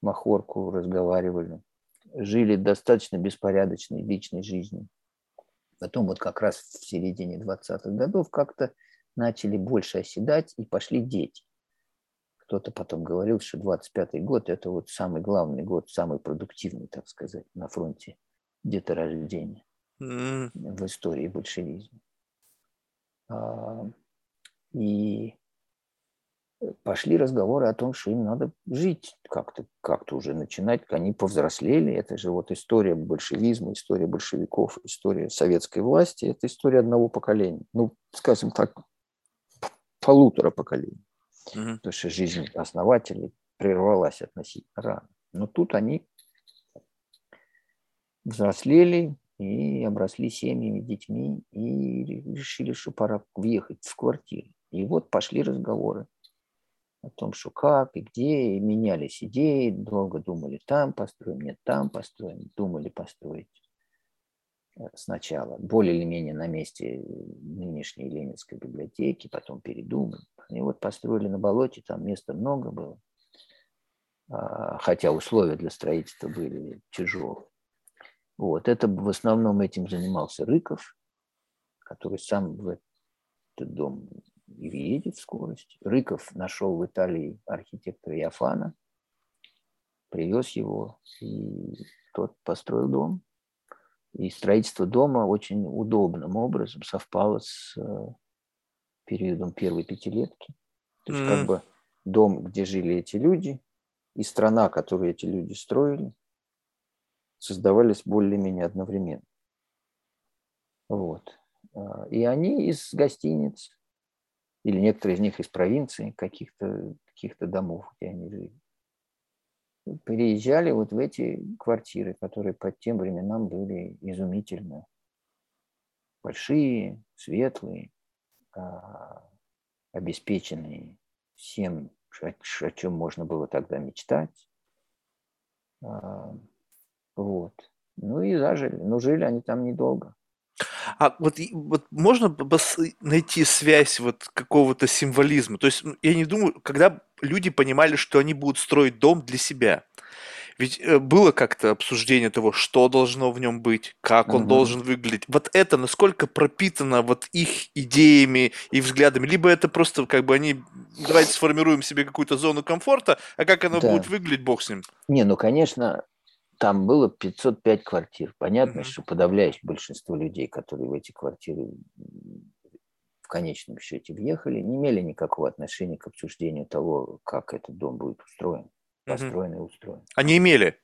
B: махорку, разговаривали. Жили достаточно беспорядочной личной жизнью. Потом вот как раз в середине 20-х годов как-то начали больше оседать и пошли дети. Кто-то потом говорил, что 25-й год – это вот самый главный год, самый продуктивный, так сказать, на фронте деторождения mm. в истории большевизма. А, и пошли разговоры о том, что им надо жить как-то, как-то уже начинать. Они повзрослели. Это же вот история большевизма, история большевиков, история советской власти. Это история одного поколения. Ну, скажем так, полутора поколений. Угу. Потому что жизнь основателей прервалась относительно рано. Но тут они взрослели и обросли семьями, детьми и решили, что пора въехать в квартиру. И вот пошли разговоры о том, что как и где, и менялись идеи, долго думали там построим, нет там построим, думали построить э, сначала более или менее на месте нынешней Ленинской библиотеки, потом передумали. И вот построили на болоте, там места много было, а, хотя условия для строительства были тяжелые. Вот, это в основном этим занимался Рыков, который сам в этот дом и въедет в скорость. Рыков нашел в Италии архитектора Яфана, привез его, и тот построил дом. И строительство дома очень удобным образом совпало с э, периодом первой пятилетки. То есть mm. как бы дом, где жили эти люди, и страна, которую эти люди строили, создавались более-менее одновременно. Вот. А, и они из гостиниц или некоторые из них из провинции, каких-то каких домов, где они жили. Переезжали вот в эти квартиры, которые по тем временам были изумительно большие, светлые, обеспеченные всем, о чем можно было тогда мечтать. А, вот. Ну и зажили. Но жили они там недолго.
A: А вот, вот можно найти связь вот какого-то символизма? То есть я не думаю, когда люди понимали, что они будут строить дом для себя. Ведь э, было как-то обсуждение того, что должно в нем быть, как он угу. должен выглядеть. Вот это насколько пропитано вот их идеями и взглядами, либо это просто как бы они давайте сформируем себе какую-то зону комфорта, а как оно да. будет выглядеть, бог с ним.
B: Не, ну конечно, там было 505 квартир. Понятно, mm-hmm. что подавляющее большинство людей, которые в эти квартиры в конечном счете въехали, не имели никакого отношения к обсуждению того, как этот дом будет устроен, построен mm-hmm. и устроен.
A: Они имели?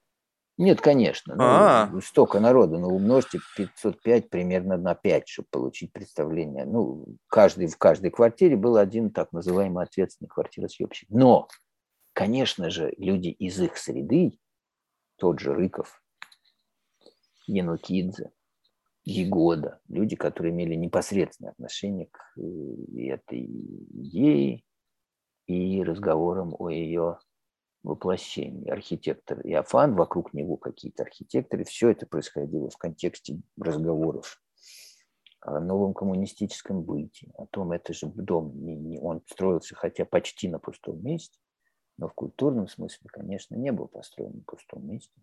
B: Нет, конечно. Ну, А-а-а. столько народу, но умножьте 505 примерно на 5, чтобы получить представление. Ну, каждый, в каждой квартире был один так называемый ответственный квартиросъемщик. Но, конечно же, люди из их среды, тот же Рыков, Янукидзе, Егода, люди, которые имели непосредственное отношение к э, этой идее и разговорам о ее воплощении. Архитектор Иофан, вокруг него какие-то архитекторы. Все это происходило в контексте разговоров о новом коммунистическом быте, о том, это же дом, он строился хотя почти на пустом месте, но в культурном смысле, конечно, не был построен на пустом месте,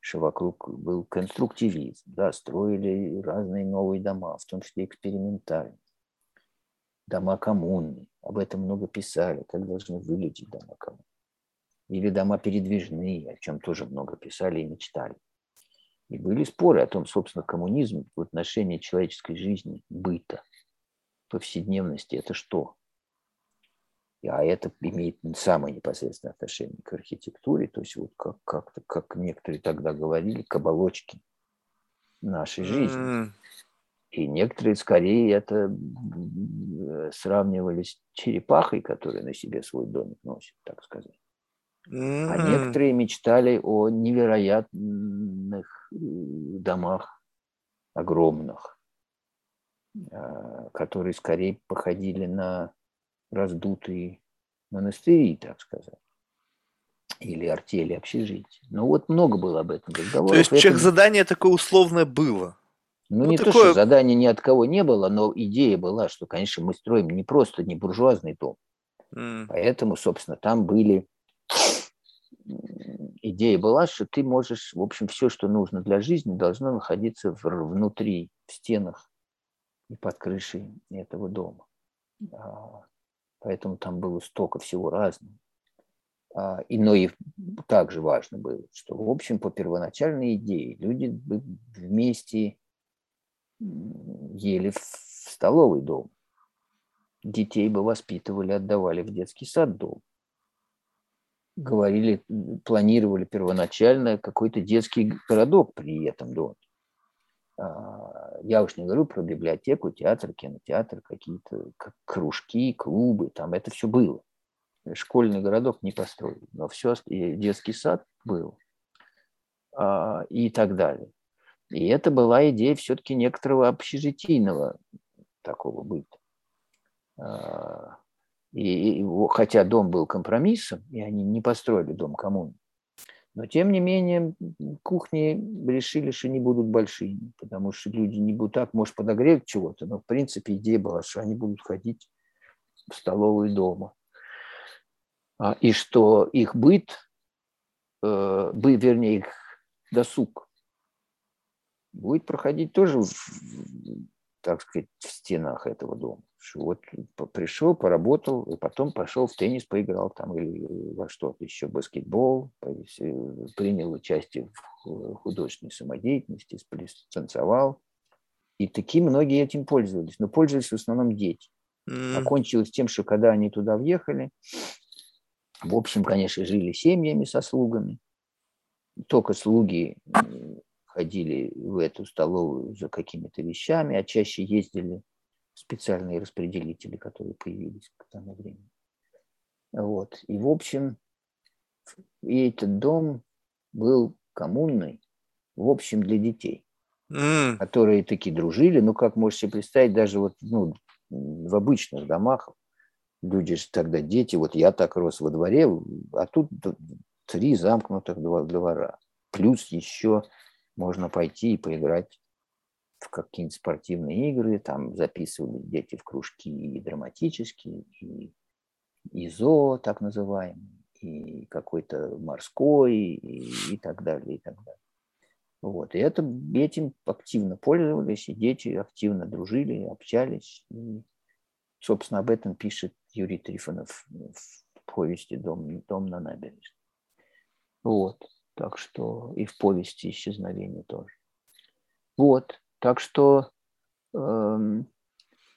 B: что вокруг был конструктивизм, да, строили разные новые дома, в том числе экспериментальные, дома коммуны, об этом много писали, как должны выглядеть дома коммуны. Или дома передвижные, о чем тоже много писали и мечтали. И были споры о том, собственно, коммунизм в отношении человеческой жизни, быта, повседневности – это что? а это имеет самое непосредственное отношение к архитектуре, то есть вот как, как, как некоторые тогда говорили, к оболочке нашей жизни. Mm. И некоторые скорее это сравнивали с черепахой, которая на себе свой домик носит, так сказать. А некоторые мечтали о невероятных э, домах, огромных, а, которые скорее походили на раздутые монастыри, так сказать, или артели общежития. Ну вот много было об этом разговоров.
A: То есть это... задание такое условное было?
B: Ну, ну не такое... то, что задания ни от кого не было, но идея была, что, конечно, мы строим не просто не буржуазный дом. Mm. Поэтому, собственно, там были... Идея была, что ты можешь, в общем, все, что нужно для жизни, должно находиться внутри, в стенах и под крышей этого дома. А, поэтому там было столько всего разного. А, и, но и также важно было, что, в общем, по первоначальной идее люди вместе ели в столовый дом. Детей бы воспитывали, отдавали в детский сад дом. Говорили, планировали первоначально какой-то детский городок при этом доме. А, я уж не говорю про библиотеку, театр, кинотеатр, какие-то кружки, клубы, там это все было. Школьный городок не построили, но все, детский сад был а, и так далее. И это была идея все-таки некоторого общежитийного такого быта. И, и, хотя дом был компромиссом, и они не построили дом коммуны, но тем не менее кухни решили, что не будут большими, потому что люди не будут так, может, подогреть чего-то, но в принципе идея была, что они будут ходить в столовую дома. А, и что их быт, э, бы, вернее, их досуг будет проходить тоже, так сказать, в стенах этого дома что вот пришел, поработал, и потом пошел в теннис, поиграл там или во что-то еще, баскетбол, принял участие в художественной самодеятельности, танцевал. И такие многие этим пользовались, но пользовались в основном дети. Mm. Окончилось тем, что когда они туда въехали, в общем, конечно, жили семьями со слугами. Только слуги ходили в эту столовую за какими-то вещами, а чаще ездили специальные распределители, которые появились к тому времени. Вот. И, в общем, и этот дом был коммунный, в общем, для детей, mm. которые такие дружили. Ну, как можете представить, даже вот ну, в обычных домах люди же тогда дети, вот я так рос во дворе, а тут три замкнутых двора. Плюс еще можно пойти и поиграть в какие-нибудь спортивные игры, там записывали дети в кружки и драматические, и ИЗО, так называемый, и какой-то морской, и, и так далее, и так далее. Вот. И это, этим активно пользовались, и дети активно дружили, общались. И, собственно, об этом пишет Юрий Трифонов в повести «Дом, дом на набережной». Вот. Так что и в повести «Исчезновение» тоже. Вот. Так что э,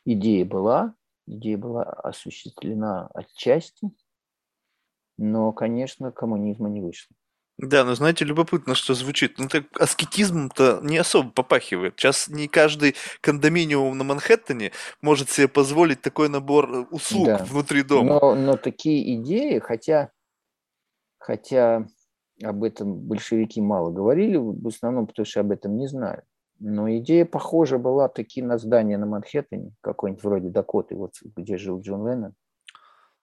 B: идея была, идея была осуществлена отчасти, но, конечно, коммунизма не вышло.
A: Да, но знаете, любопытно, что звучит. Ну, так аскетизмом-то не особо попахивает. Сейчас не каждый кондоминиум на Манхэттене может себе позволить такой набор услуг да. внутри дома.
B: Но, но такие идеи, хотя, хотя об этом большевики мало говорили, в основном потому что об этом не знали. Но идея похожа была таки на здание на Манхэттене, какой-нибудь вроде Дакоты, вот где жил Джон Леннон.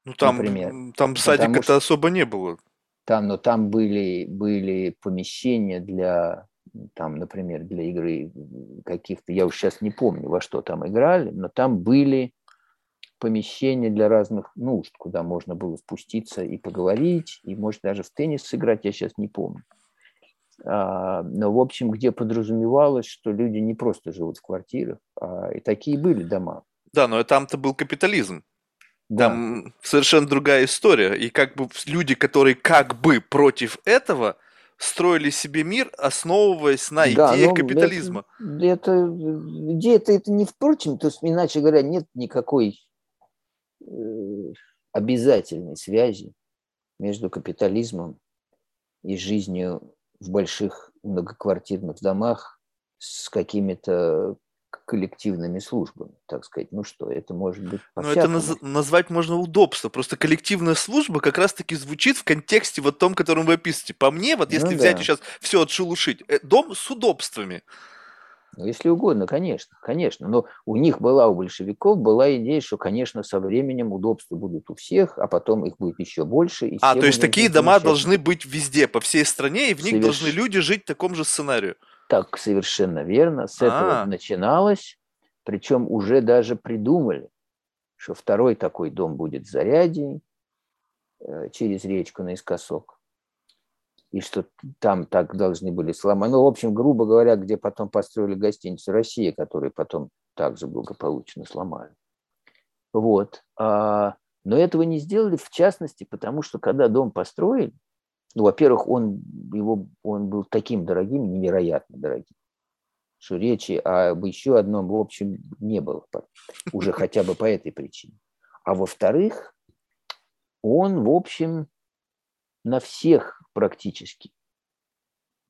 A: Ну там, например. там садика-то особо не было.
B: Там, но там были, были помещения для, там, например, для игры каких-то, я уж сейчас не помню, во что там играли, но там были помещения для разных нужд, куда можно было спуститься и поговорить, и, может, даже в теннис сыграть, я сейчас не помню. А, но, в общем, где подразумевалось, что люди не просто живут в квартирах, а и такие были дома.
A: Да, но там-то был капитализм. Да. Там совершенно другая история. И как бы люди, которые как бы против этого, строили себе мир, основываясь на да, идее капитализма.
B: Это, это, идея это, не впрочем, то есть, иначе говоря, нет никакой обязательной связи между капитализмом и жизнью в больших многоквартирных домах с какими-то коллективными службами, так сказать. Ну что, это может быть
A: Но это наз- назвать можно удобство. Просто коллективная служба как раз-таки звучит в контексте вот том, которым вы описываете. По мне, вот если ну, взять да. сейчас все отшелушить, э, дом с удобствами –
B: ну, если угодно, конечно, конечно. Но у них была, у большевиков была идея, что, конечно, со временем удобства будут у всех, а потом их будет еще больше.
A: И а, то есть такие дома должны быть везде, по всей стране, и в них Соверш... должны люди жить в таком же сценарию.
B: Так, совершенно верно. С этого А-а-а. начиналось. Причем уже даже придумали, что второй такой дом будет в Заряде, э, через речку наискосок и что там так должны были сломать. Ну, в общем, грубо говоря, где потом построили гостиницу «Россия», которую потом также благополучно сломали. Вот. А, но этого не сделали, в частности, потому что когда дом построили, ну, во-первых, он, его, он был таким дорогим, невероятно дорогим, что речи об еще одном, в общем, не было уже хотя бы по этой причине. А во-вторых, он, в общем, на всех практически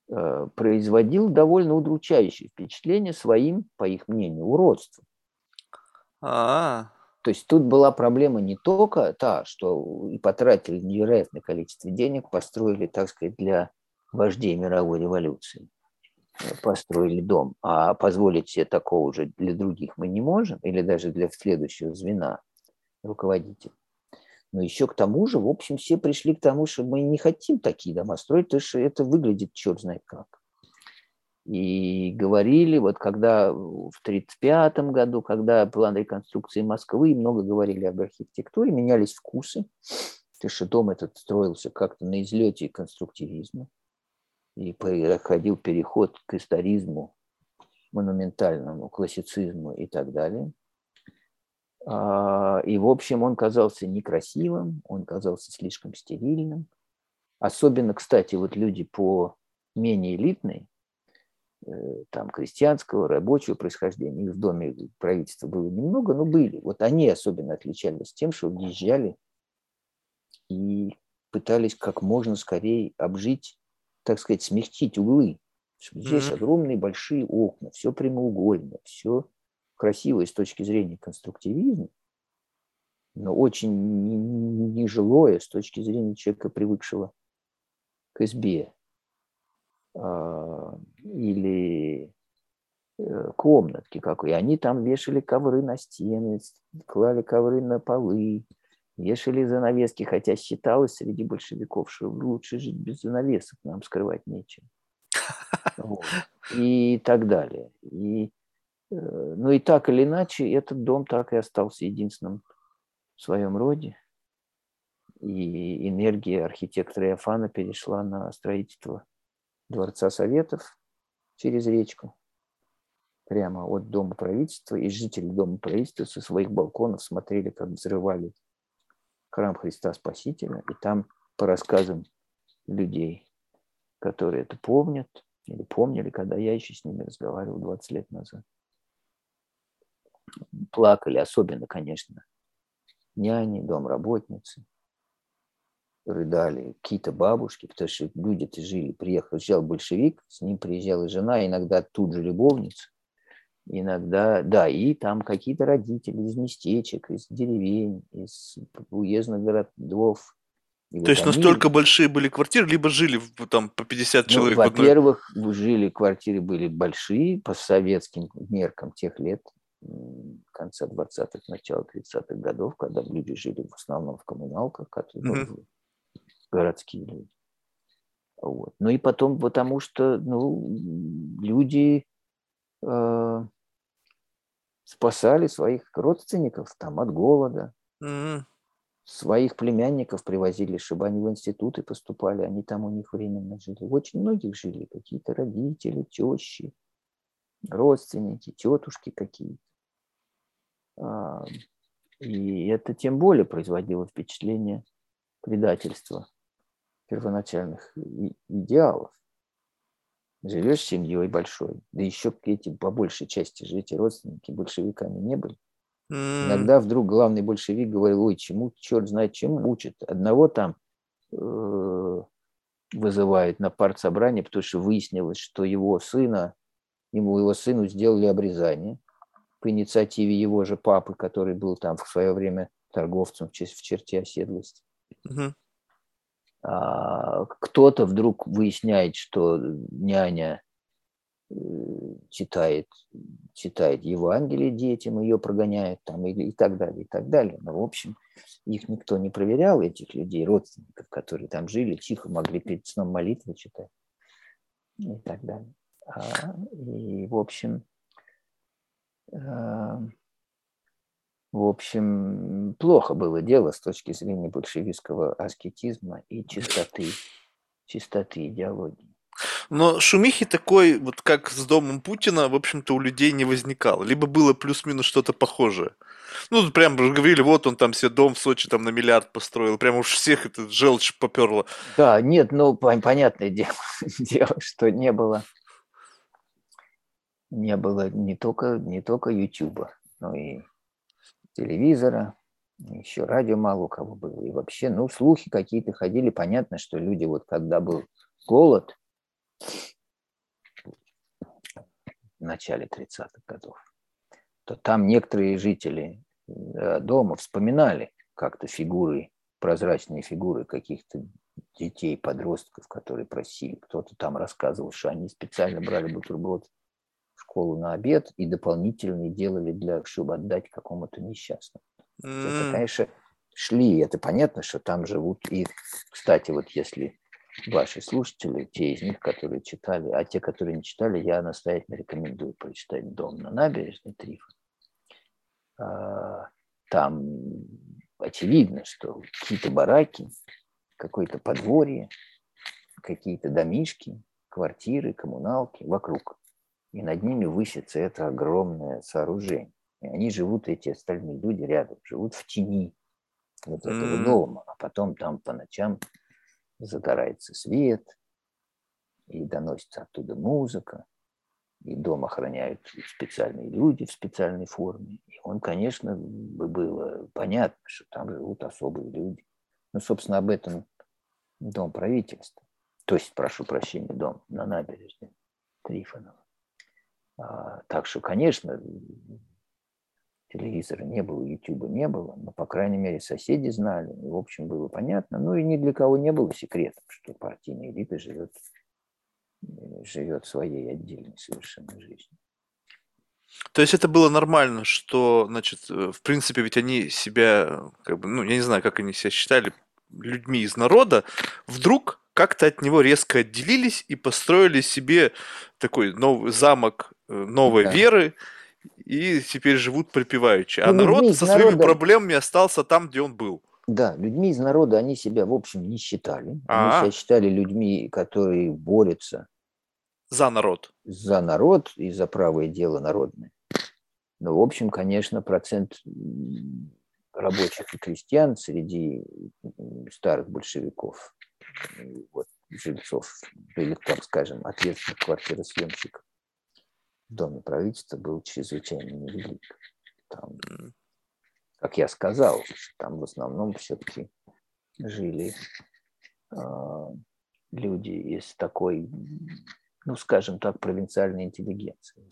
B: э, производил довольно удручающее впечатление своим, по их мнению, уродством.
A: А,
B: То есть тут была проблема не только та, что и потратили невероятное количество денег, построили, так сказать, для вождей мировой революции, э, построили дом, а позволить себе такого же для других мы не можем, или даже для следующего звена руководителя. Но еще к тому же, в общем, все пришли к тому, что мы не хотим такие дома строить, потому что это выглядит черт знает как. И говорили, вот когда в 1935 году, когда план реконструкции Москвы, много говорили об архитектуре, менялись вкусы, потому что дом этот строился как-то на излете конструктивизма, и проходил переход к историзму, монументальному, классицизму и так далее. А, и, в общем, он казался некрасивым, он казался слишком стерильным. Особенно, кстати, вот люди по менее элитной, э, там, крестьянского, рабочего происхождения, их в доме правительства было немного, но были. Вот они особенно отличались тем, что въезжали и пытались как можно скорее обжить, так сказать, смягчить углы. Здесь mm-hmm. огромные большие окна, все прямоугольно, все красивое с точки зрения конструктивизма, но очень нежилое с точки зрения человека, привыкшего к избе а, или э, комнатки какой. И они там вешали ковры на стены, клали ковры на полы, вешали занавески, хотя считалось среди большевиков, что лучше жить без занавесок, нам скрывать нечем. <laughs> Вот. И так далее. И Э, ну и так или иначе, этот дом так и остался единственным в своем роде. И энергия архитектора Иофана перешла на строительство Дворца Советов через речку, прямо от Дома правительства. И жители Дома правительства со своих балконов смотрели, как взрывали храм Христа Спасителя. И там, по рассказам людей, которые это помнят, или помнили, когда я еще с ними разговаривал 20 лет назад, плакали, особенно, конечно, няни, домработницы, рыдали какие-то бабушки, потому что люди-то жили, приехал, взял большевик, с ним приезжала жена, иногда тут же любовница, иногда, да, и там какие-то родители из местечек, из деревень, из уездных городов.
A: И То вот есть они... настолько большие были квартиры, либо жили там по 50 ну, человек?
B: Во-первых, жили квартиры были большие по советским меркам тех лет, конца 20-х, начала 30-х годов, когда люди жили в основном в коммуналках, которые mm-hmm. городские люди. Вот. Ну и потом, потому что ну, люди э, спасали своих родственников там от голода, mm-hmm. своих племянников привозили, чтобы они в институты поступали, они там у них временно жили. Очень многих жили, какие-то родители, тещи, родственники, тетушки какие-то. А, и это тем более производило впечатление предательства первоначальных идеалов. Живешь семьей большой, да еще эти по большей части же эти родственники большевиками не были. Mm. Иногда вдруг главный большевик говорил, ой, чему, черт знает, чему учат. Одного там э, вызывают на партсобрание, потому что выяснилось, что его сына, ему его сыну сделали обрезание – по инициативе его же папы, который был там в свое время торговцем в черте оседлости. Угу. А, кто-то вдруг выясняет, что няня э, читает, читает Евангелие детям, ее прогоняют там и, и так далее, и так далее. Но, в общем, их никто не проверял, этих людей, родственников, которые там жили, тихо могли перед сном молитвы читать и так далее. А, и, в общем, в общем, плохо было дело с точки зрения большевистского аскетизма и чистоты, чистоты идеологии.
A: Но шумихи такой, вот как с домом Путина, в общем-то, у людей не возникало. Либо было плюс-минус что-то похожее. Ну, прям говорили, вот он там себе дом в Сочи там на миллиард построил. Прям уж всех это желчь поперло.
B: Да, нет, ну, понятное дело, <laughs> дело, что не было не было не только, не только YouTube, но и телевизора, Еще радио мало у кого было. И вообще, ну, слухи какие-то ходили. Понятно, что люди, вот когда был голод в начале 30-х годов, то там некоторые жители э, дома вспоминали как-то фигуры, прозрачные фигуры каких-то детей, подростков, которые просили. Кто-то там рассказывал, что они специально брали бутерброд школу на обед и дополнительные делали для, чтобы отдать какому-то несчастному. Это, конечно, шли, это понятно, что там живут. И, кстати, вот если ваши слушатели, те из них, которые читали, а те, которые не читали, я настоятельно рекомендую прочитать «Дом на набережной» Трифон. А, там очевидно, что какие-то бараки, какое-то подворье, какие-то домишки, квартиры, коммуналки вокруг. И над ними высится это огромное сооружение. И они живут, эти остальные люди рядом, живут в тени вот этого mm. дома. А потом там по ночам загорается свет, и доносится оттуда музыка, и дом охраняют специальные люди в специальной форме. И он, конечно, было понятно, что там живут особые люди. Ну, собственно, об этом дом правительства. То есть, прошу прощения, дом на набережной Трифонова. А, так что, конечно, телевизора не было, ютуба не было, но, по крайней мере, соседи знали, и, в общем, было понятно. Ну и ни для кого не было секретом, что партийная элита живет, живет своей отдельной совершенно жизнью.
A: То есть это было нормально, что, значит, э, в принципе, ведь они себя, как бы, ну, я не знаю, как они себя считали, людьми из народа, вдруг как-то от него резко отделились и построили себе такой новый замок э, новой да. веры, и теперь живут припеваючи. А ну, народ со своими народа... проблемами остался там, где он был.
B: Да, людьми из народа они себя, в общем, не считали. А-а-а. Они себя считали людьми, которые борются
A: за народ.
B: За народ и за правое дело народное. Но, в общем, конечно, процент рабочих и крестьян среди старых большевиков, вот, жильцов, или, так скажем, ответственных квартиросъемщиков, в доме правительства был чрезвычайно невелик. Там, как я сказал, там в основном все-таки жили э, люди из такой, ну, скажем так, провинциальной интеллигенции,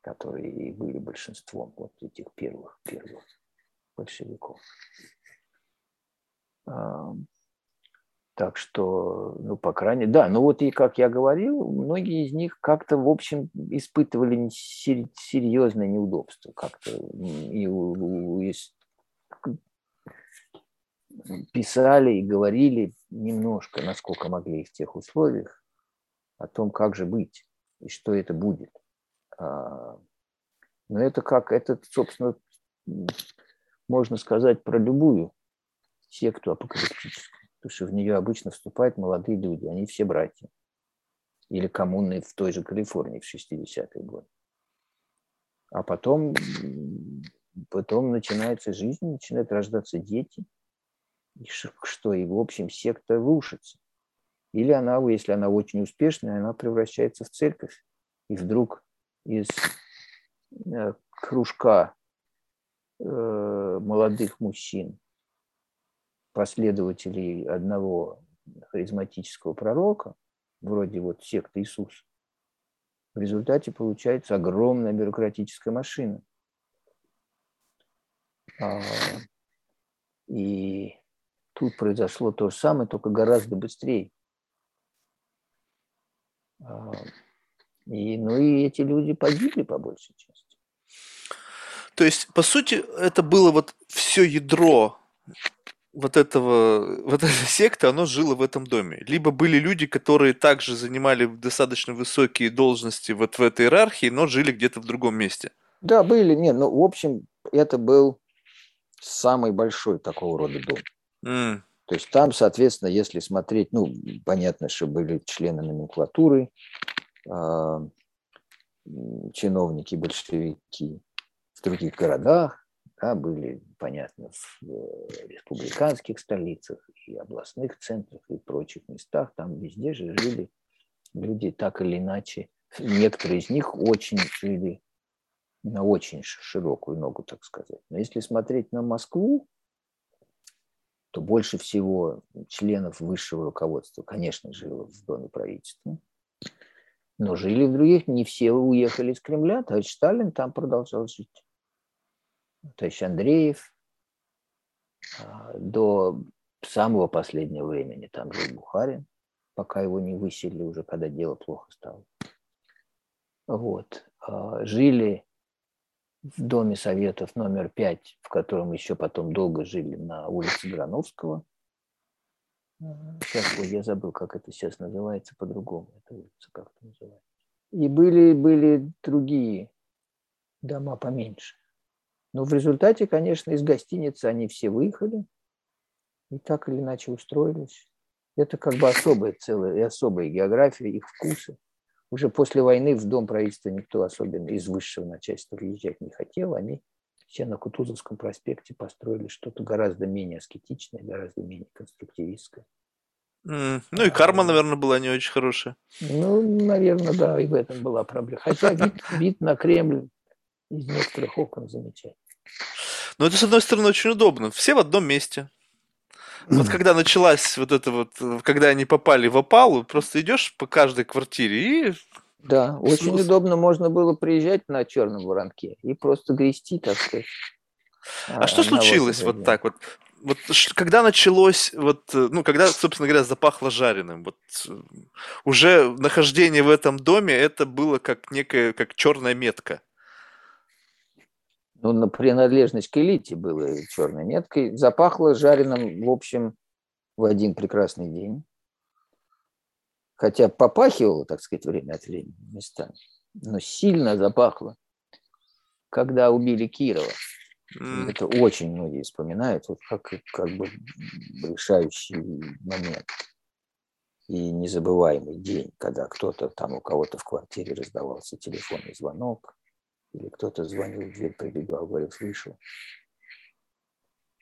B: которые и были большинством вот этих первых, первых большевиков. Так что, ну, по крайней мере, да, ну вот и, как я говорил, многие из них как-то, в общем, испытывали серьезное неудобство. Как-то и, и, писали и говорили немножко, насколько могли в тех условиях, о том, как же быть и что это будет. А, но это как, это, собственно, можно сказать про любую секту апокалиптическую потому что в нее обычно вступают молодые люди, они все братья. Или коммуны в той же Калифорнии в 60-е годы. А потом, потом начинается жизнь, начинают рождаться дети, и что, и в общем секта рушится. Или она, если она очень успешная, она превращается в церковь. И вдруг из э, кружка э, молодых мужчин последователей одного харизматического пророка, вроде вот секты Иисус, в результате получается огромная бюрократическая машина. А, и тут произошло то же самое, только гораздо быстрее. А, и, ну и эти люди погибли по большей части.
A: То есть, по сути, это было вот все ядро вот этого, вот эта секта, оно жило в этом доме. Либо были люди, которые также занимали достаточно высокие должности вот в этой иерархии, но жили где-то в другом месте.
B: Да, были, нет, ну, в общем, это был самый большой такого рода дом. Mm. То есть там, соответственно, если смотреть, ну, понятно, что были члены номенклатуры, э, чиновники, большевики в других городах, да, были, понятно, в э, республиканских столицах и областных центрах и прочих местах. Там везде же жили люди так или иначе. Некоторые из них очень жили на очень широкую ногу, так сказать. Но если смотреть на Москву, то больше всего членов высшего руководства, конечно, жило в Доме правительства. Но жили в других, не все уехали из Кремля. Товарищ Сталин там продолжал жить. Товарищ Андреев а, до самого последнего времени там жил Бухарин, пока его не выселили уже, когда дело плохо стало. Вот. А, жили в Доме Советов номер пять, в котором еще потом долго жили на улице Грановского. Сейчас вот я забыл, как это сейчас называется по-другому. Это улица как это называется. И были, были другие дома поменьше. Но в результате, конечно, из гостиницы они все выехали и так или иначе устроились. Это как бы особая целая и особая география, их вкусы. Уже после войны в дом правительства никто особенно из высшего начальства въезжать не хотел. Они все на Кутузовском проспекте построили что-то гораздо менее аскетичное, гораздо менее конструктивистское.
A: Mm. Ну и карма, наверное, была не очень хорошая.
B: Ну, наверное, да, и в этом была проблема. Хотя вид, вид на Кремль из некоторых окон замечательный.
A: Но это, с одной стороны, очень удобно. Все в одном месте. Вот когда началась вот это вот, когда они попали в опалу, просто идешь по каждой квартире и...
B: Да, очень Смысл. удобно можно было приезжать на черном воронке и просто грести, так сказать.
A: А, а что случилось вот так вот? Вот когда началось, вот, ну, когда, собственно говоря, запахло жареным, вот уже нахождение в этом доме, это было как некая, как черная метка.
B: Ну, на принадлежность к элите было черной меткой. Запахло жареным, в общем, в один прекрасный день. Хотя попахивало, так сказать, время от времени местами. Но сильно запахло, когда убили Кирова. Mm. Это очень многие вспоминают, вот как, как бы решающий момент и незабываемый день, когда кто-то там у кого-то в квартире раздавался телефонный звонок, или кто-то звонил в дверь, прибегал, говорил, слышал,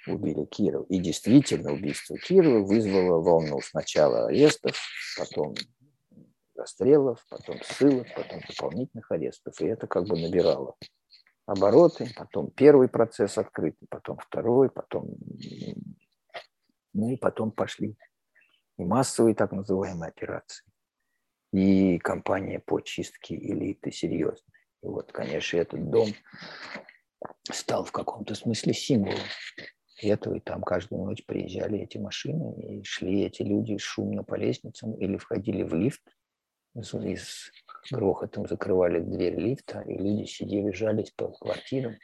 B: убили Кирова. И действительно убийство Кирова вызвало волну сначала арестов, потом расстрелов, потом ссылок, потом дополнительных арестов. И это как бы набирало обороты, потом первый процесс открытый, потом второй, потом... Ну и потом пошли и массовые так называемые операции, и кампания по чистке элиты серьезная. И вот, конечно, этот дом стал в каком-то смысле символом этого. И там каждую ночь приезжали эти машины, и шли эти люди шумно по лестницам или входили в лифт, и с грохотом закрывали дверь лифта, и люди сидели, жались по квартирам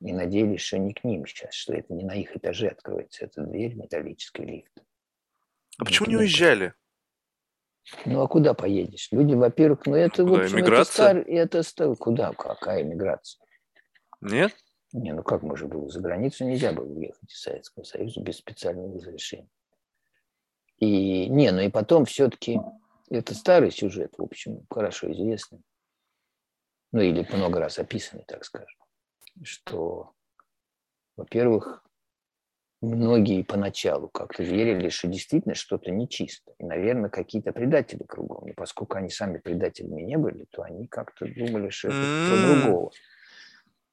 B: и надеялись, что не к ним сейчас, что это не на их этаже откроется эта дверь, металлический лифт.
A: А почему не уезжали?
B: Ну а куда поедешь? Люди, во-первых, ну это, куда, в общем, это, стар, это стар, куда, какая миграция?
A: Нет?
B: Не, ну как можно было? За границу нельзя было уехать из Советского Союза без специального разрешения. И, не, ну и потом все-таки это старый сюжет, в общем, хорошо известный. Ну или много раз описанный, так скажем. Что, во-первых, многие поначалу как-то верили, что действительно что-то нечисто. И, наверное, какие-то предатели кругом. И поскольку они сами предателями не были, то они как-то думали, что это mm. про другого.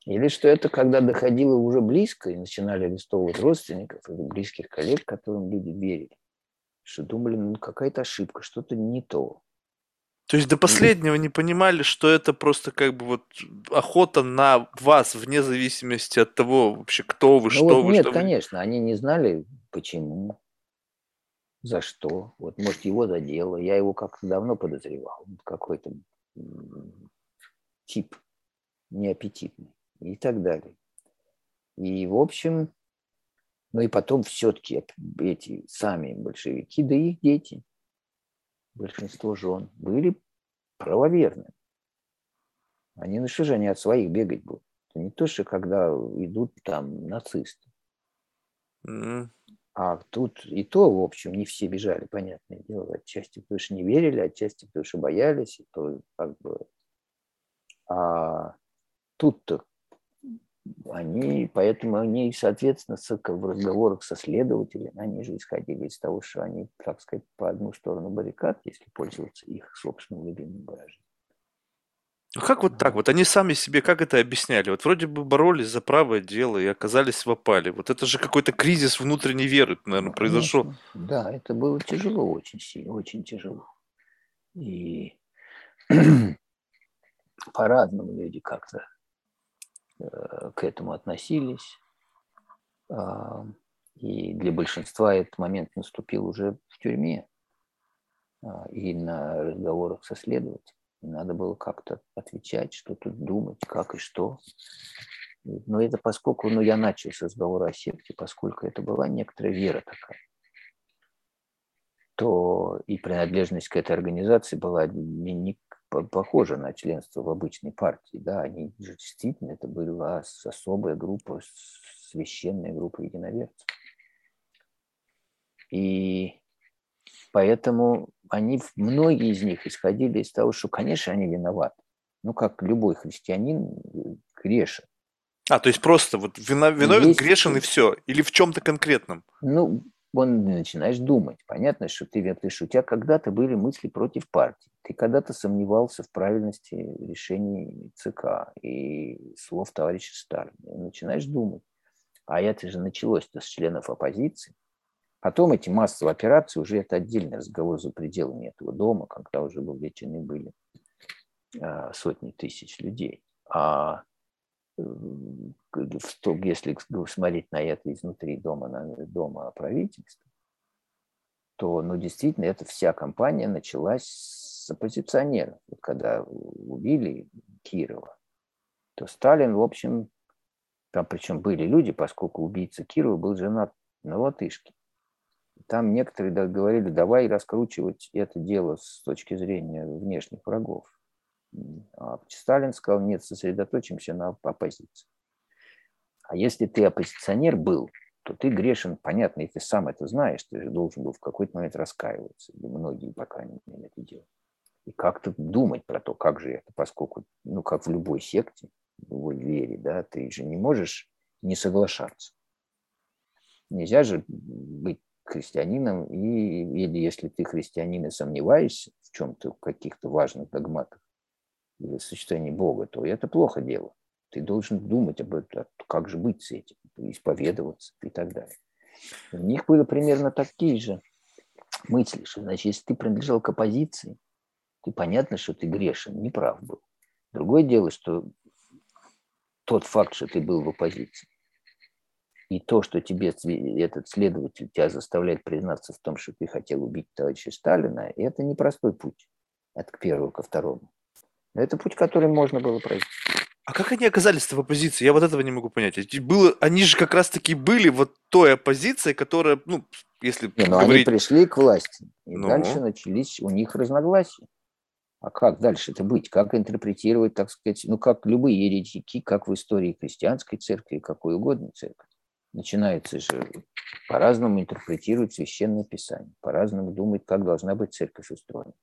B: Или что это когда доходило уже близко и начинали арестовывать родственников или близких коллег, которым люди верили. Что думали, ну какая-то ошибка, что-то не то.
A: То есть до последнего не понимали, что это просто как бы вот охота на вас, вне зависимости от того, вообще, кто вы, ну что
B: вот
A: вы.
B: Нет,
A: что
B: конечно,
A: вы...
B: они не знали, почему, за что. Вот, может, его задело. Я его как-то давно подозревал. Какой-то тип неаппетитный и так далее. И, в общем, ну и потом все-таки эти сами большевики, да и их дети – большинство жен были правоверны. Они, ну что же они от своих бегать будут? Это не то, что когда идут там нацисты. Mm. А тут и то, в общем, не все бежали, понятное дело. Отчасти потому что не верили, отчасти потому что боялись. И то как бы... А тут-то они, поэтому они, соответственно, в разговорах со следователями, они же исходили из того, что они, так сказать, по одну сторону баррикад, если пользоваться их собственным любимым выражением.
A: Как вот так? Вот они сами себе как это объясняли? Вот вроде бы боролись за правое дело и оказались в опале. Вот это же какой-то кризис внутренней веры, наверное, произошел.
B: Конечно. Да, это было тяжело очень сильно, очень тяжело. И <clears throat> по-разному люди как-то к этому относились. Э, и для большинства этот момент наступил уже в тюрьме э, и на разговорах со следователем. Надо было как-то отвечать, что тут думать, как и что. Но это поскольку, ну, я начал с разговора о секте, поскольку это была некоторая вера такая, то и принадлежность к этой организации была не, не похожа на членство в обычной партии. Да, они же действительно, это была особая группа, священная группа единоверцев. И поэтому они, многие из них исходили из того, что, конечно, они виноваты. Ну, как любой христианин грешен.
A: А, то есть просто вот вина, виновен, Есть... грешен и все? Или в чем-то конкретном?
B: Ну, он начинаешь думать. Понятно, что ты ветришь. У тебя когда-то были мысли против партии. Ты когда-то сомневался в правильности решений ЦК и слов товарища Сталина. И начинаешь думать. А это же началось-то с членов оппозиции. Потом эти массовые операции, уже это отдельный разговор за пределами этого дома, когда уже вовлечены были а, сотни тысяч людей. А если смотреть на это изнутри дома, на дома правительства, то, ну, действительно, эта вся кампания началась с оппозиционеров. Вот когда убили Кирова, то Сталин, в общем, там причем были люди, поскольку убийца Кирова был женат на латышке. Там некоторые говорили, давай раскручивать это дело с точки зрения внешних врагов. А Сталин сказал, нет, сосредоточимся на оппозиции. А если ты оппозиционер был, то ты грешен, понятно, и ты сам это знаешь, ты же должен был в какой-то момент раскаиваться, или многие, по крайней мере, это делают. И как-то думать про то, как же это, поскольку, ну, как в любой секте, в любой вере, да, ты же не можешь не соглашаться. Нельзя же быть христианином, и, или если ты христианин и сомневаешься в чем-то, в каких-то важных догматах, существования Бога, то это плохо дело. Ты должен думать об этом, как же быть с этим, исповедоваться и так далее. У них были примерно такие же мысли, что, значит, если ты принадлежал к оппозиции, ты понятно, что ты грешен, неправ был. Другое дело, что тот факт, что ты был в оппозиции, и то, что тебе этот следователь тебя заставляет признаться в том, что ты хотел убить товарища Сталина, это непростой путь от к первому ко второму. Это путь, который можно было пройти.
A: А как они оказались в оппозиции? Я вот этого не могу понять. Было, они же как раз-таки были вот той оппозицией, которая, ну, если
B: не, ну, говорить... они пришли к власти, и ну... дальше начались у них разногласия. А как дальше это быть? Как интерпретировать, так сказать, ну, как любые еретики, как в истории христианской церкви, какой угодно церкви. Начинается же по-разному интерпретировать священное писание, по-разному думать, как должна быть церковь устроена.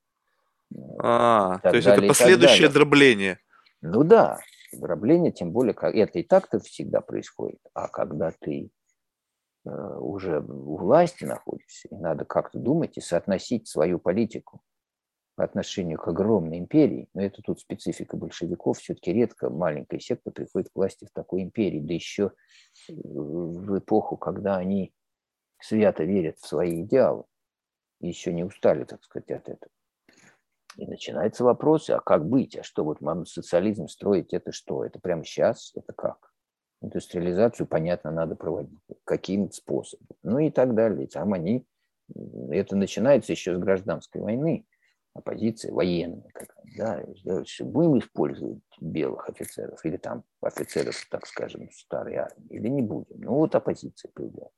A: А, то есть далее, это последующее дробление.
B: Ну да, дробление, тем более, как это и так-то всегда происходит. А когда ты э, уже у власти находишься, и надо как-то думать и соотносить свою политику по отношению к огромной империи, но это тут специфика большевиков, все-таки редко маленькая секта приходит к власти в такой империи, да еще в эпоху, когда они свято верят в свои идеалы, и еще не устали, так сказать, от этого. И начинается вопрос, а как быть, а что вот нам социализм строить, это что, это прямо сейчас, это как? Индустриализацию, понятно, надо проводить, каким способом, ну и так далее. Там они, это начинается еще с гражданской войны, оппозиция военная, как, да, будем использовать белых офицеров или там офицеров, так скажем, старой армии, или не будем. Ну вот оппозиция появляется.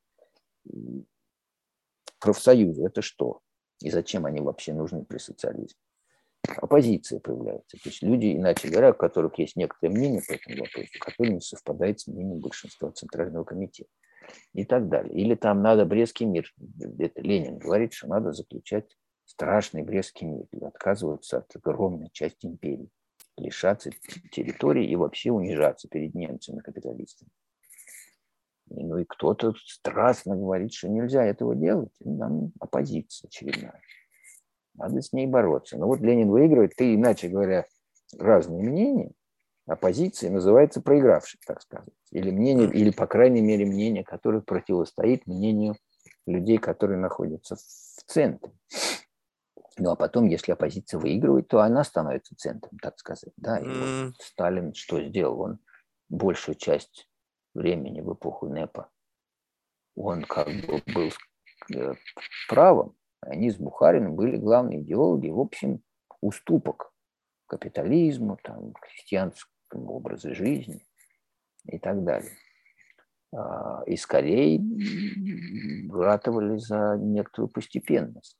B: Профсоюзы – это что? И зачем они вообще нужны при социализме? Оппозиция появляется. То есть люди, иначе говоря, у которых есть некоторое мнение по этому вопросу, которое не совпадает с мнением большинства Центрального комитета и так далее. Или там надо Брестский мир. Это Ленин говорит, что надо заключать страшный Брестский мир, отказываться от огромной части империи, лишаться территории и вообще унижаться перед немцами-капиталистами. Ну и кто-то страстно говорит, что нельзя этого делать. Нам оппозиция очередная. Надо с ней бороться. Но вот Ленин выигрывает, ты, иначе говоря, разные мнения, оппозиция называется проигравшей, так сказать. Или мнение, или, по крайней мере, мнение, которое противостоит мнению людей, которые находятся в центре. Ну а потом, если оппозиция выигрывает, то она становится центром, так сказать. Да? И mm. вот Сталин что сделал? Он большую часть времени в эпоху НЭПа, он как бы был э, правым, они с Бухариным были главные идеологи, в общем, уступок капитализму, там, крестьянскому образу жизни и так далее. А, и скорее ратовали за некоторую постепенность.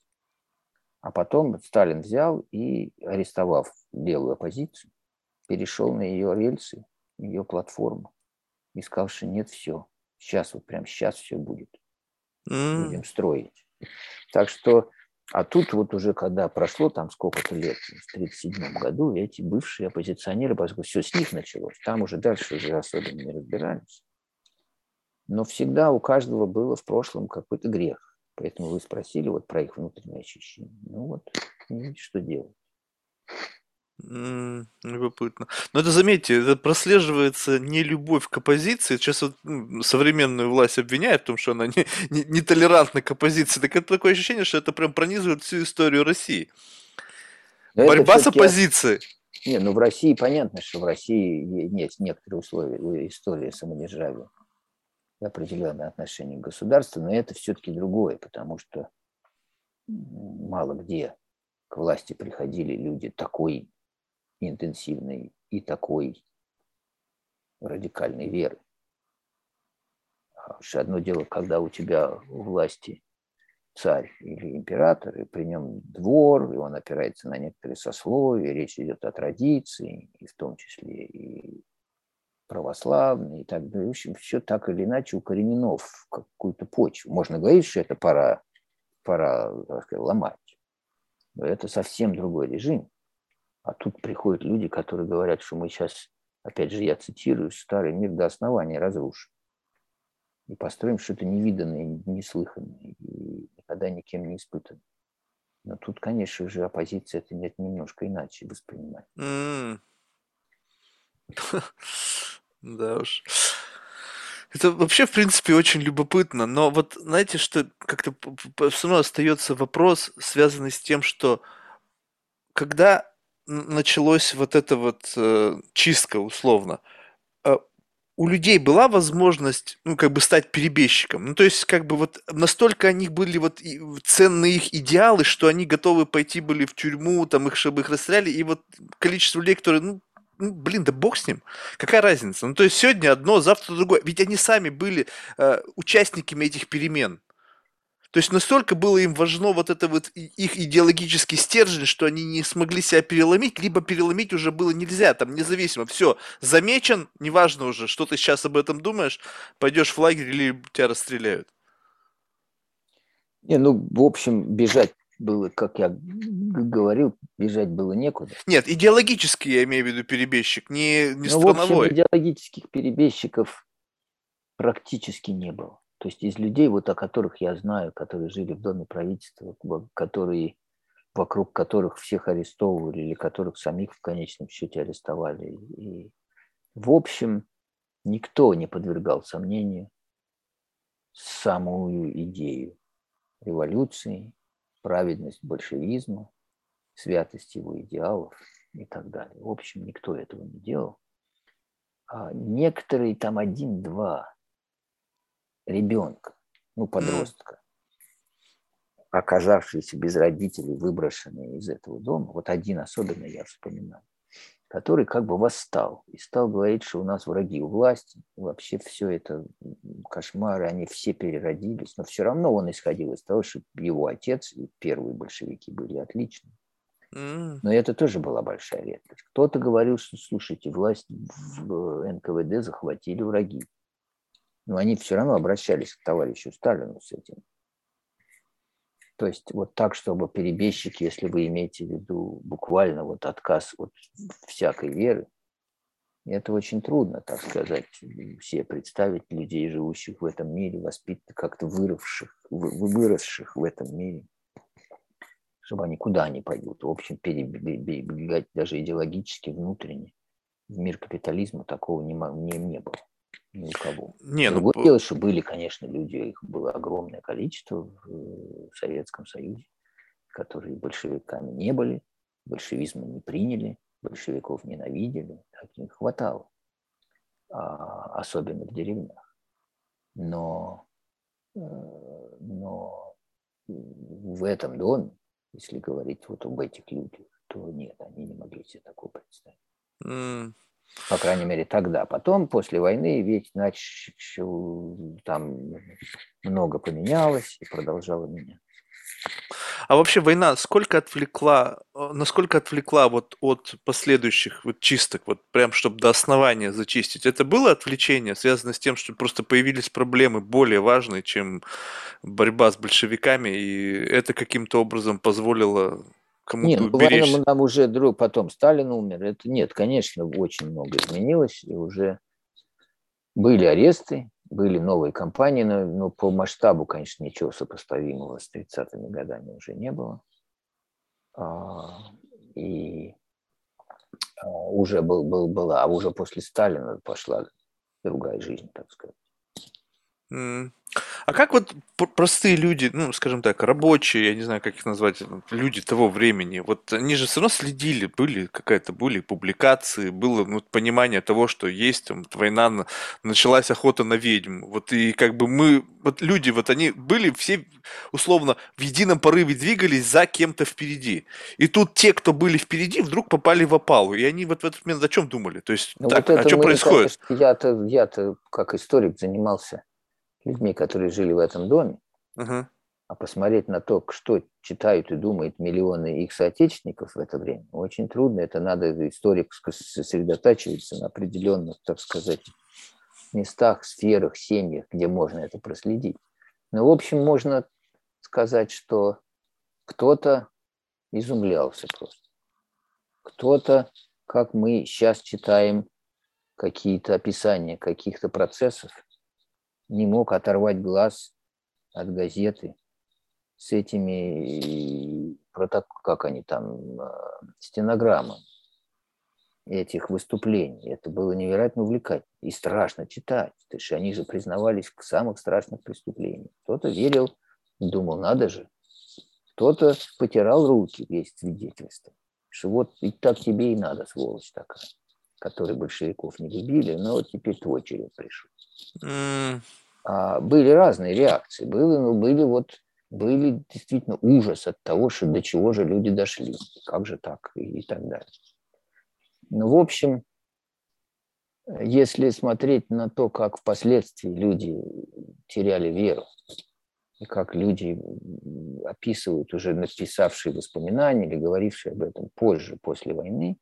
B: А потом Сталин взял и, арестовав белую оппозицию, перешел на ее рельсы, ее платформу и сказал, что нет, все, сейчас, вот прям сейчас все будет. Mm. Будем строить. Так что, а тут вот уже когда прошло там сколько-то лет, в 1937 году, эти бывшие оппозиционеры, поскольку все с них началось, там уже дальше уже особенно не разбирались. Но всегда у каждого было в прошлом какой-то грех. Поэтому вы спросили вот про их внутреннее ощущение. Ну вот, видите, что делать.
A: Mm, любопытно. Но это, заметьте, это прослеживается не любовь к оппозиции. Сейчас вот ну, современную власть обвиняют в том, что она не, <laughs> не, не толерантна к оппозиции. Так это такое ощущение, что это прям пронизывает всю историю России. Но Борьба с оппозицией.
B: Не, ну в России понятно, что в России есть некоторые условия истории самодержавия определенное отношение к государству, но это все-таки другое, потому что мало где к власти приходили люди такой интенсивной и такой радикальной веры. Потому что одно дело, когда у тебя у власти царь или император, и при нем двор, и он опирается на некоторые сословия, речь идет о традиции, и в том числе и православные и так далее. В общем, все так или иначе укоренено в какую-то почву. Можно говорить, что это пора, пора сказать, ломать. Но это совсем другой режим. А тут приходят люди, которые говорят, что мы сейчас, опять же, я цитирую, старый мир до основания разрушим. И построим что-то невиданное, неслыханное, и никогда никем не испытанное. Но тут, конечно же, оппозиция это немножко иначе воспринимает. <laughs>
A: Да уж. Это вообще, в принципе, очень любопытно. Но вот знаете, что как-то все равно остается вопрос, связанный с тем, что когда началось вот эта вот э, чистка, условно, э, у людей была возможность, ну, как бы стать перебежчиком. Ну, то есть, как бы вот настолько у них были вот ценные их идеалы, что они готовы пойти были в тюрьму, там их, чтобы их расстреляли, и вот количество людей, которые, ну, ну, блин, да бог с ним. Какая разница? Ну, то есть сегодня одно, завтра другое. Ведь они сами были э, участниками этих перемен. То есть настолько было им важно вот это вот их идеологический стержень, что они не смогли себя переломить, либо переломить уже было нельзя, там независимо. Все, замечен, неважно уже, что ты сейчас об этом думаешь, пойдешь в лагерь или тебя расстреляют.
B: Не, ну, в общем, бежать было, как я говорил, бежать было некуда.
A: Нет, идеологически я имею в виду перебежчик, не, не ну, страновой.
B: В общем, идеологических перебежчиков практически не было. То есть из людей, вот о которых я знаю, которые жили в доме правительства, которые, вокруг которых всех арестовывали или которых самих в конечном счете арестовали. И, в общем, никто не подвергал сомнению самую идею революции, праведность большевизма, святость его идеалов и так далее. В общем, никто этого не делал. А некоторые там один-два ребенка, ну, подростка, оказавшиеся без родителей, выброшенные из этого дома, вот один особенно я вспоминаю, который как бы восстал и стал говорить, что у нас враги у власти, вообще все это кошмары, они все переродились, но все равно он исходил из того, что его отец и первые большевики были отличны. Но это тоже была большая редкость. Кто-то говорил, что, слушайте, власть в НКВД захватили враги. Но они все равно обращались к товарищу Сталину с этим. То есть вот так, чтобы перебежчик, если вы имеете в виду буквально вот отказ от всякой веры, это очень трудно, так сказать, все представить людей, живущих в этом мире, воспитанных, как-то выросших, выросших в этом мире, чтобы они куда они пойдут. В общем, перебегать даже идеологически внутренне. В мир капитализма такого не, не, не было ни у кого. Не, ну Другое ну... дело, что были, конечно, люди, их было огромное количество в Советском Союзе, которые большевиками не были, большевизма не приняли, большевиков ненавидели, так не хватало, а, особенно в деревнях. Но, э, но в этом доме, если говорить вот об этих людях, то нет, они не могли себе такого представить. Mm. По крайней мере, тогда. Потом, после войны, ведь начал, там много поменялось и продолжало меняться.
A: А вообще война сколько отвлекла, э, насколько отвлекла вот от последующих вот чисток, вот прям чтобы до основания зачистить? Это было отвлечение, связанное с тем, что просто появились проблемы более важные, чем борьба с большевиками, и это каким-то образом позволило кому-то
B: нет, ну, уберечься? нам уже друг, потом Сталин умер. Это нет, конечно, очень много изменилось, и уже были аресты, были новые компании, но, но по масштабу, конечно, ничего сопоставимого с 30-ми годами уже не было. А, и а, уже был, был, была, а уже после Сталина пошла другая жизнь, так сказать.
A: А как вот простые люди, ну, скажем так, рабочие, я не знаю, как их назвать, люди того времени, вот они же все равно следили, были какая-то, были публикации, было ну, понимание того, что есть там война, началась охота на ведьм, вот и как бы мы, вот люди, вот они были все условно в едином порыве двигались за кем-то впереди. И тут те, кто были впереди, вдруг попали в опалу, и они вот в этот момент о чем думали? То есть, ну, так, вот а что мы, происходит?
B: Я-то, я-то как историк занимался людьми, которые жили в этом доме, uh-huh. а посмотреть на то, что читают и думают миллионы их соотечественников в это время, очень трудно. Это надо историк сосредотачиваться на определенных, так сказать, местах, сферах, семьях, где можно это проследить. Но, в общем, можно сказать, что кто-то изумлялся просто. Кто-то, как мы сейчас читаем какие-то описания каких-то процессов, не мог оторвать глаз от газеты с этими, как они там, а, стенограммами этих выступлений. Это было невероятно увлекательно и страшно читать. То есть они же признавались в самых страшных преступлениях. Кто-то верил, думал, надо же. Кто-то потирал руки весь свидетельство, что вот и так тебе и надо, сволочь такая, которые большевиков не любили, но вот теперь твой черед пришел. А, были разные реакции. Были, ну, были вот были действительно ужас от того, что до чего же люди дошли, как же так и, и так далее. Ну, в общем, если смотреть на то, как впоследствии люди теряли веру, и как люди описывают уже написавшие воспоминания или говорившие об этом позже, после войны,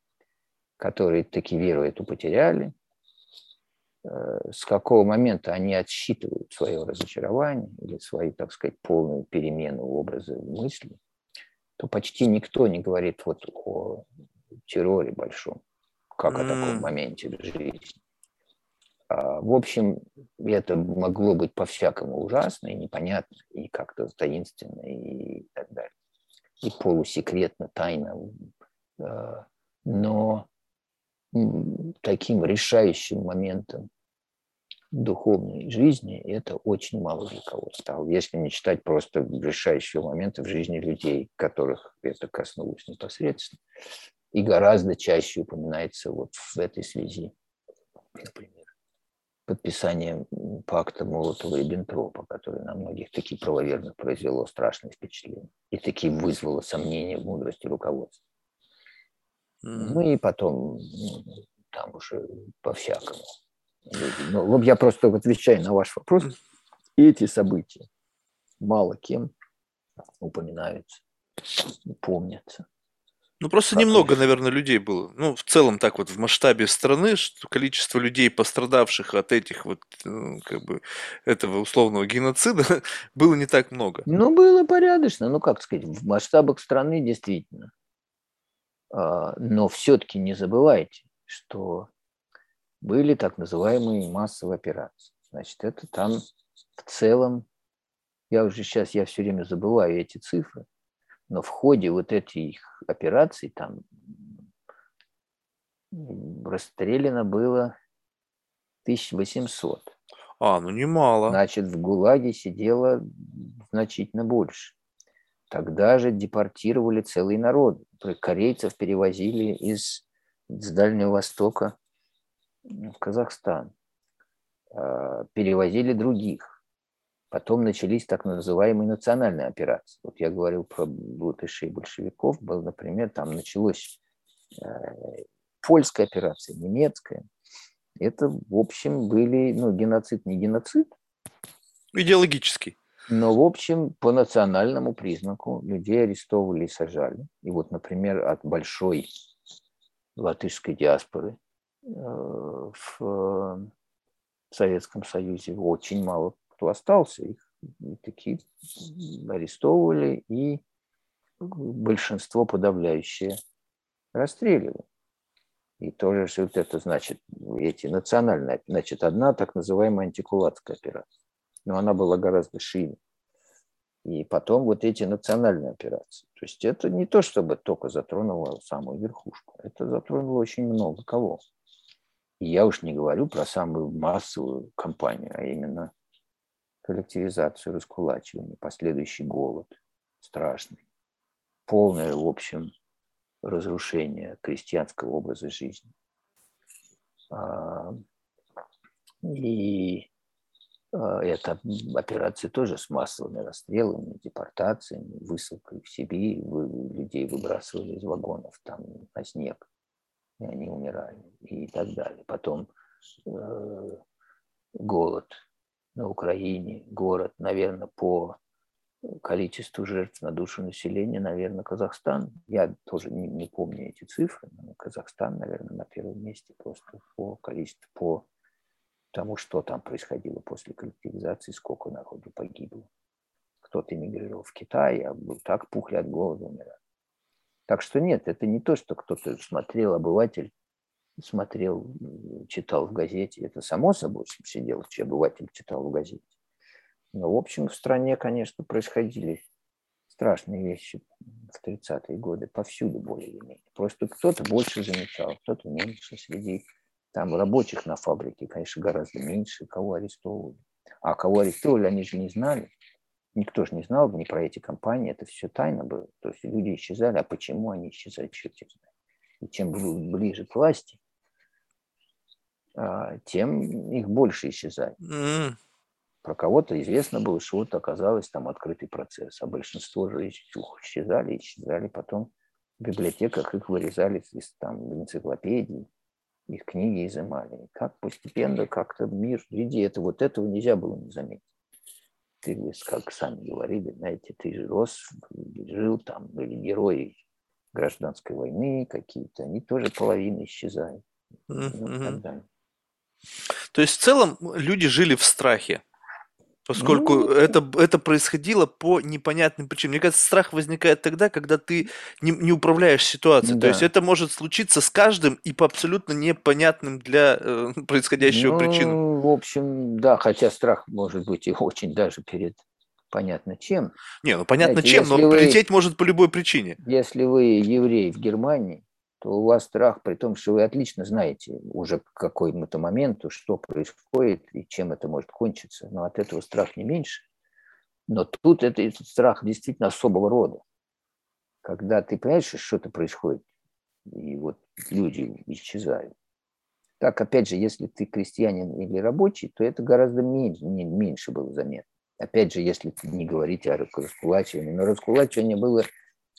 B: которые таки веру эту потеряли, с какого момента они отсчитывают свое разочарование или свою, так сказать, полную перемену образа мысли, то почти никто не говорит вот о терроре большом, как mm. о таком моменте в жизни. А, в общем, это могло быть по-всякому ужасно и непонятно, и как-то таинственно, и так далее. И полусекретно, тайно. Э, но таким решающим моментом духовной жизни это очень мало для кого стало, если не считать просто решающего момента в жизни людей, которых это коснулось непосредственно. И гораздо чаще упоминается вот в этой связи, например, подписание пакта Молотова-Риббентропа, который на многих таких правоверных произвело страшное впечатление и таки вызвало сомнения в мудрости руководства. Ну и потом там уже по-всякому. Ну, вот я просто отвечаю на ваш вопрос. Эти события мало кем упоминаются, помнятся.
A: Ну, просто как немного, это? наверное, людей было. Ну, в целом, так вот, в масштабе страны, что количество людей, пострадавших от этих вот, ну, как бы, этого условного геноцида, <laughs> было не так много.
B: Ну, было порядочно. Ну, как сказать, в масштабах страны действительно. А, но все-таки не забывайте, что были так называемые массовые операции. Значит, это там в целом, я уже сейчас, я все время забываю эти цифры, Но в ходе вот этих операций там расстреляно было 1800.
A: А, ну немало.
B: Значит, в ГУЛАГе сидело значительно больше. Тогда же депортировали целый народ. Корейцев перевозили из, из Дальнего Востока в Казахстан. А, перевозили других. Потом начались так называемые национальные операции. Вот я говорил про латышей большевиков. Был, например, там началось э, польская операция, немецкая. Это, в общем, были, ну, геноцид не геноцид.
A: Идеологический.
B: Но, в общем, по национальному признаку людей арестовывали и сажали. И вот, например, от большой латышской диаспоры э, в Советском Союзе очень мало кто остался. Их такие арестовывали и большинство подавляющее расстреливали. И тоже все вот это значит, эти национальные, значит, одна так называемая антикулатская операция. Но она была гораздо шире. И потом вот эти национальные операции. То есть это не то, чтобы только затронуло самую верхушку. Это затронуло очень много кого. Я уж не говорю про самую массовую кампанию, а именно коллективизацию, раскулачивание, последующий голод страшный, полное, в общем, разрушение крестьянского образа жизни. А, и а, эта операция тоже с массовыми расстрелами, депортациями, высылкой в Сибирь, людей выбрасывали из вагонов там на снег, и они умирали и так далее. Потом э, голод на Украине, город, наверное, по количеству жертв на душу населения, наверное, Казахстан. Я тоже не, не помню эти цифры, но Казахстан, наверное, на первом месте просто по количеству, по тому, что там происходило после коллективизации, сколько народу погибло. Кто-то эмигрировал в Китай, а так пухли от голода умирали. Так что нет, это не то, что кто-то смотрел, обыватель смотрел, читал в газете. Это само собой сидел, что обыватель читал в газете. Но, в общем, в стране, конечно, происходили страшные вещи в 30-е годы, повсюду более или менее. Просто кто-то больше замечал, кто-то меньше среди там рабочих на фабрике, конечно, гораздо меньше, кого арестовывали. А кого арестовывали, они же не знали. Никто же не знал ни про эти компании, это все тайно было. То есть люди исчезали, а почему они исчезают, черт знает. И чем ближе к власти, а, тем их больше исчезает. Про кого-то известно было, что вот оказалось там открытый процесс, а большинство же исчезали, исчезали потом в библиотеках, их вырезали из там, энциклопедий, их книги изымали. И как постепенно как-то мир, види, это вот этого нельзя было не заметить. Ты, как сами говорили, знаете, ты рос, жил там, были герои гражданской войны какие-то, они тоже половина исчезают. Mm-hmm. Ну.
A: То есть в целом люди жили в страхе, поскольку ну, это, это происходило по непонятным причинам. Мне кажется, страх возникает тогда, когда ты не, не управляешь ситуацией. Да. То есть это может случиться с каждым и по абсолютно непонятным для э, <laughs> происходящего ну, причинам.
B: В общем, да, хотя страх может быть и очень даже перед понятно чем.
A: Не, ну понятно Знаете, чем, но вы, прилететь может по любой причине.
B: Если вы еврей в Германии, то у вас страх, при том, что вы отлично знаете уже к какому-то моменту, что происходит и чем это может кончиться. Но от этого страх не меньше. Но тут это, этот страх действительно особого рода. Когда ты понимаешь, что что-то происходит, и вот люди исчезают. Так, опять же, если ты крестьянин или рабочий, то это гораздо меньше, меньше было заметно. Опять же, если не говорить о раскулачивании. Но раскулачивание было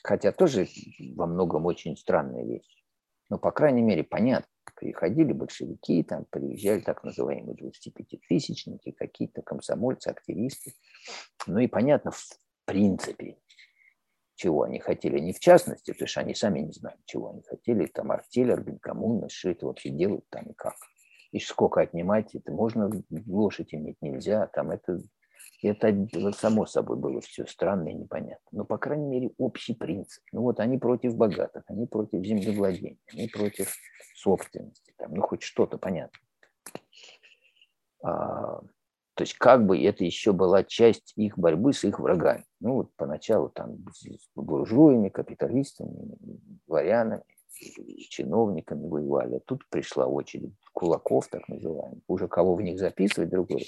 B: Хотя тоже во многом очень странная вещь. Но, по крайней мере, понятно. Приходили большевики, там приезжали так называемые 25-тысячники, какие-то комсомольцы, активисты. Ну и понятно, в принципе, чего они хотели. Не в частности, потому что они сами не знали, чего они хотели. Там артель, органкоммуна, что это вообще делают там и как. И сколько отнимать, это можно лошадь иметь нельзя, там это это само собой было все странно и непонятно. Но, по крайней мере, общий принцип. Ну вот они против богатых, они против землевладения, они против собственности. Там, ну хоть что-то понятно. А, То есть как бы это еще была часть их борьбы с их врагами. Ну вот поначалу там с буржуями, капиталистами, дворянами, чиновниками воевали. А тут пришла очередь кулаков, так называемых. Уже кого в них записывать, другой.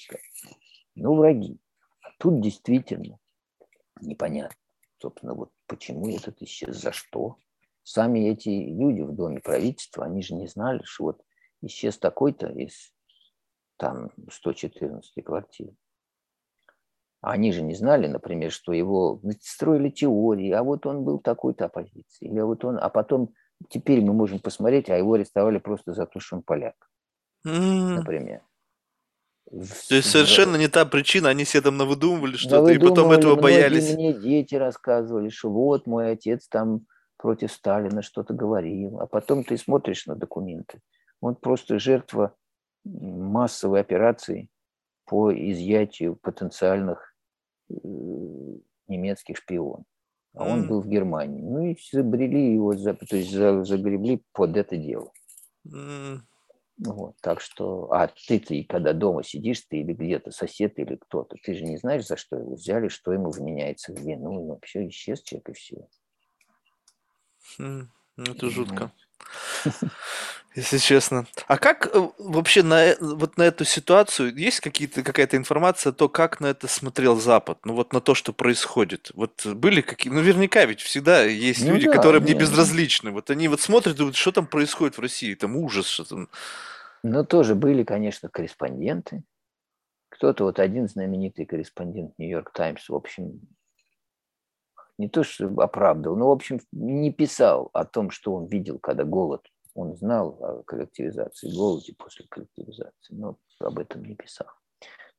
B: Ну, враги. Тут действительно непонятно. Собственно, вот почему этот исчез, за что. Сами эти люди в доме правительства, они же не знали, что вот исчез такой-то из там 114 квартир. Они же не знали, например, что его строили теории, а вот он был такой-то оппозиции, или вот он, а потом теперь мы можем посмотреть, а его арестовали просто за то, что он поляк, mm. например.
A: То есть совершенно не та причина, они себе там навыдумывали что-то, и потом этого боялись.
B: Мне дети рассказывали, что вот мой отец там против Сталина что-то говорил, а потом ты смотришь на документы, он просто жертва массовой операции по изъятию потенциальных э, немецких шпионов. А он был в Германии. Ну и забрели его, то есть загребли под это дело. Вот, так что, а ты-то, когда дома сидишь, ты или где-то сосед или кто-то, ты же не знаешь, за что его взяли, что ему вменяется в вину, и вообще исчез человек и все.
A: Ну, это жутко. <laughs> Если честно. А как э, вообще на, э, вот на эту ситуацию, есть какие-то, какая-то информация, то как на это смотрел Запад? Ну вот на то, что происходит. Вот были какие ну наверняка ведь всегда есть ну, люди, да, которые мне безразличны. Вот они вот смотрят, думают, что там происходит в России, там ужас, что там.
B: Ну тоже были, конечно, корреспонденты. Кто-то, вот один знаменитый корреспондент Нью-Йорк Таймс, в общем, не то что оправдывал, но, в общем, не писал о том, что он видел, когда голод он знал о коллективизации, голоде после коллективизации, но об этом не писал.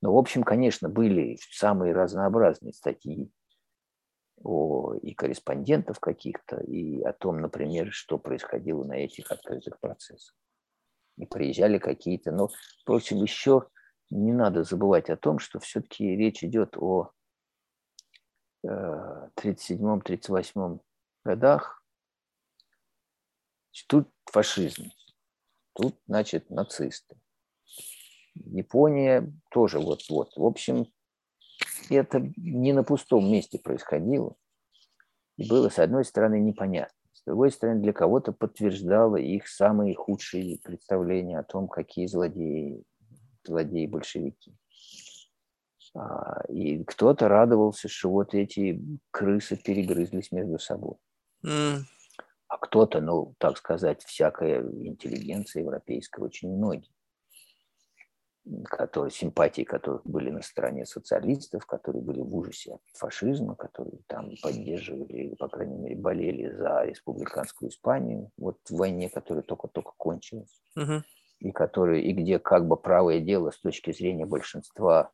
B: Но, в общем, конечно, были самые разнообразные статьи о, и корреспондентов каких-то, и о том, например, что происходило на этих открытых процессах. И приезжали какие-то, но, впрочем, еще не надо забывать о том, что все-таки речь идет о 37-38 э, годах, Тут фашизм, тут, значит, нацисты. Япония тоже вот-вот. В общем, это не на пустом месте происходило. И было, с одной стороны, непонятно. С другой стороны, для кого-то подтверждало их самые худшие представления о том, какие злодеи, злодеи большевики. А, и кто-то радовался, что вот эти крысы перегрызлись между собой. Mm а кто-то, ну, так сказать, всякая интеллигенция европейская, очень многие, которые, симпатии которых были на стороне социалистов, которые были в ужасе от фашизма, которые там поддерживали или, по крайней мере, болели за республиканскую Испанию, вот в войне, которая только-только кончилась, угу. и, которые, и где как бы правое дело с точки зрения большинства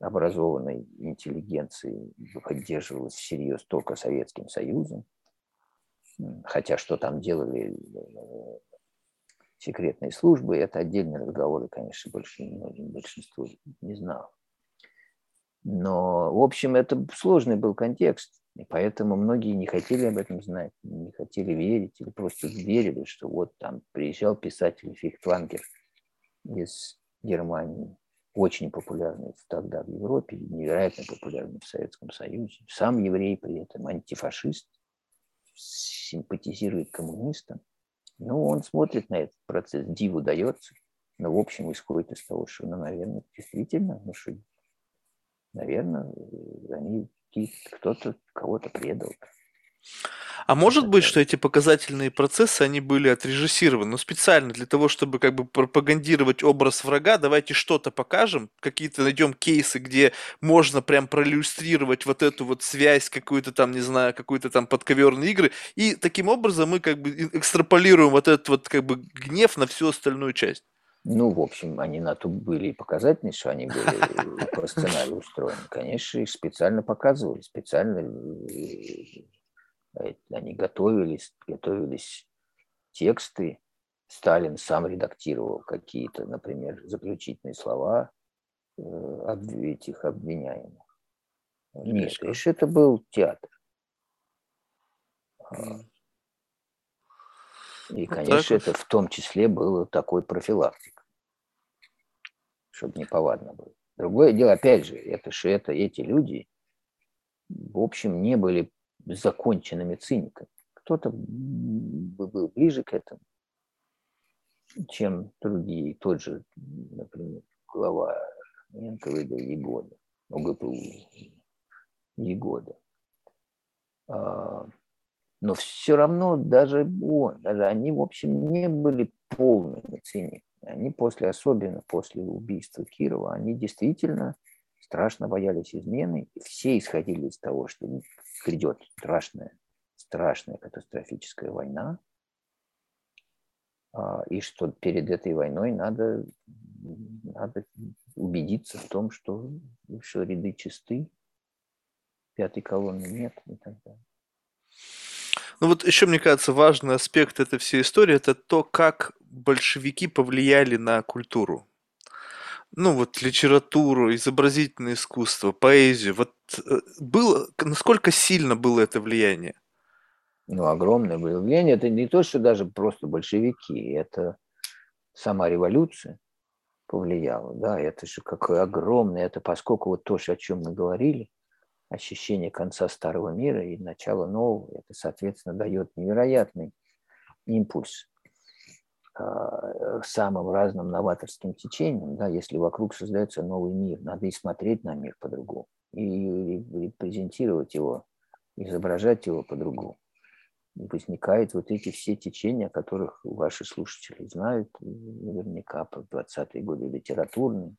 B: образованной интеллигенции поддерживалось всерьез только Советским Союзом, Хотя что там делали э, секретные службы, это отдельные разговоры, конечно, больше многим большинству не знал. Но, в общем, это сложный был контекст, и поэтому многие не хотели об этом знать, не хотели верить, или просто верили, что вот там приезжал писатель Фихтвангер из Германии, очень популярный тогда в Европе, невероятно популярный в Советском Союзе. Сам еврей при этом антифашист, симпатизирует коммунистам, ну, он смотрит на этот процесс, диву дается, но в общем исходит из того, что, ну, наверное, действительно, ну, что, наверное, они кто-то кого-то предал.
A: А может быть, что эти показательные процессы, они были отрежиссированы, но специально для того, чтобы как бы пропагандировать образ врага, давайте что-то покажем, какие-то найдем кейсы, где можно прям проиллюстрировать вот эту вот связь, какую-то там, не знаю, какую-то там подковерные игры, и таким образом мы как бы экстраполируем вот этот вот как бы гнев на всю остальную часть.
B: Ну, в общем, они на то были и показательные, что они были <laughs> по сценарию устроены. Конечно, их специально показывали, специально э, они готовились, готовились тексты. Сталин сам редактировал какие-то, например, заключительные слова э, этих обвиняемых. Нет, лишь это был театр. А. И, конечно, это в том числе было такой профилактик, чтобы не повадно было. Другое дело, опять же, это что это эти люди, в общем, не были законченными циниками. Кто-то был ближе к этому, чем другие. Тот же, например, глава НКВД Егода, ОГПУ Егода. А, но все равно даже он, даже они, в общем, не были полными циниками. Они после, особенно после убийства Кирова, они действительно страшно боялись измены. Все исходили из того, что грядет страшная, страшная катастрофическая война, а, и что перед этой войной надо, надо убедиться в том, что еще ряды чисты, пятой колонны нет и так далее.
A: Ну вот еще, мне кажется, важный аспект этой всей истории – это то, как большевики повлияли на культуру. Ну вот литературу, изобразительное искусство, поэзию. Вот э, было, насколько сильно было это влияние?
B: Ну, огромное было влияние. Это не то, что даже просто большевики, это сама революция повлияла. Да, это же какое огромное, это поскольку вот то, о чем мы говорили – ощущение конца старого мира и начала нового. Это, соответственно, дает невероятный импульс самым разным новаторским течениям. Да, если вокруг создается новый мир, надо и смотреть на мир по-другому, и репрезентировать его, изображать его по-другому. И возникают вот эти все течения, о которых ваши слушатели знают наверняка по 20-е годы литературные,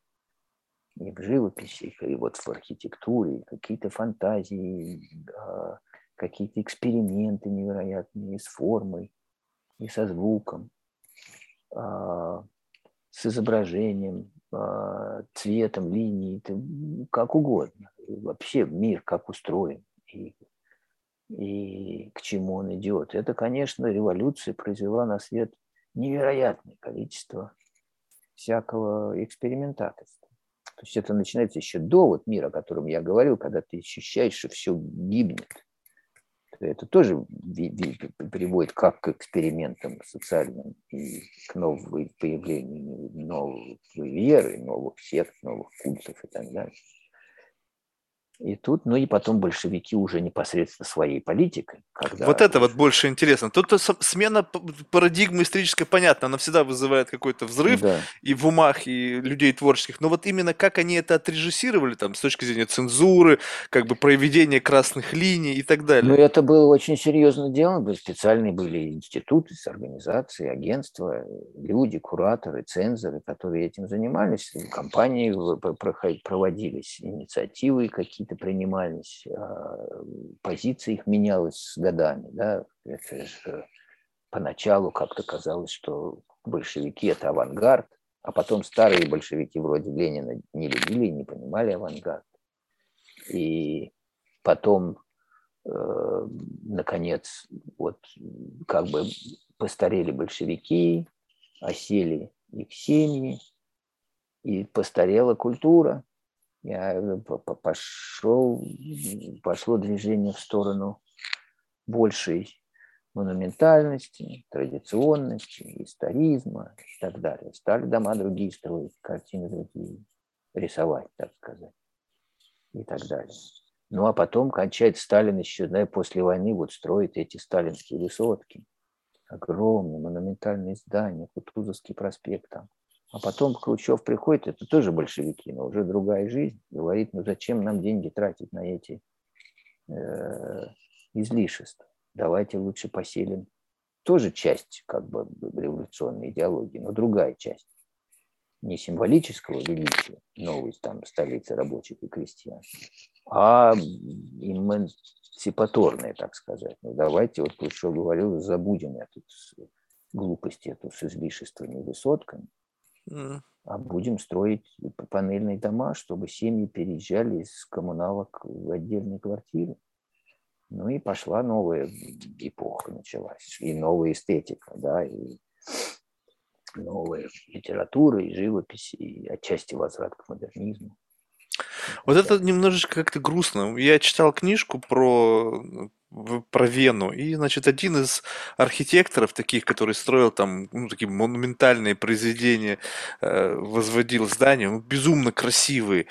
B: и в живописи, и вот в архитектуре, какие-то фантазии, какие-то эксперименты невероятные с формой, и со звуком, а, с изображением, а, цветом, линией, как угодно. Вообще мир как устроен и, и к чему он идет. Это, конечно, революция произвела на свет невероятное количество всякого экспериментаторства. То есть это начинается еще до вот мира, о котором я говорил, когда ты ощущаешь, что все гибнет. Это тоже приводит как к экспериментам социальным и к новому появлению новой веры, новых сект, новых культов и так далее. И тут, ну и потом большевики уже непосредственно своей политикой.
A: Когда вот это вот больше интересно. Тут смена парадигмы исторической понятна, она всегда вызывает какой-то взрыв да. и в умах, и людей творческих. Но вот именно как они это отрежиссировали, там, с точки зрения цензуры, как бы проведения красных линий и так далее.
B: Ну, это было очень серьезно дело. Специальные были институты, организации, агентства, люди, кураторы, цензоры, которые этим занимались. Компании проводились, инициативы какие-то какие-то принимались, а, позиция их менялась с годами. Да? Это же поначалу как-то казалось, что большевики – это авангард, а потом старые большевики вроде Ленина не любили и не понимали авангард. И потом, э, наконец, вот как бы постарели большевики, осели их семьи, и постарела культура, пошел, пошло движение в сторону большей монументальности, традиционности, историзма и так далее. Стали дома другие строить, картины другие рисовать, так сказать, и так далее. Ну а потом кончает Сталин еще, да, после войны вот строит эти сталинские высотки. Огромные монументальные здания, Кутузовский проспект там, а потом Хрущев приходит, это тоже большевики, но уже другая жизнь. Говорит, ну зачем нам деньги тратить на эти э, излишества? Давайте лучше поселим. Тоже часть как бы революционной идеологии, но другая часть. Не символического величия новой там столицы рабочих и крестьян, а эмансипаторная, так сказать. Ну давайте, вот Хрущев говорил, забудем эту глупость эту с излишествами и высотками – а будем строить панельные дома, чтобы семьи переезжали из коммуналок в отдельные квартиры. Ну и пошла новая эпоха началась, и новая эстетика, да, и новая литература, и живопись, и отчасти возврат к модернизму.
A: Вот это немножечко как-то грустно. Я читал книжку про про Вену. И, значит, один из архитекторов таких, который строил там ну, такие монументальные произведения, э, возводил здания, ну, безумно красивые.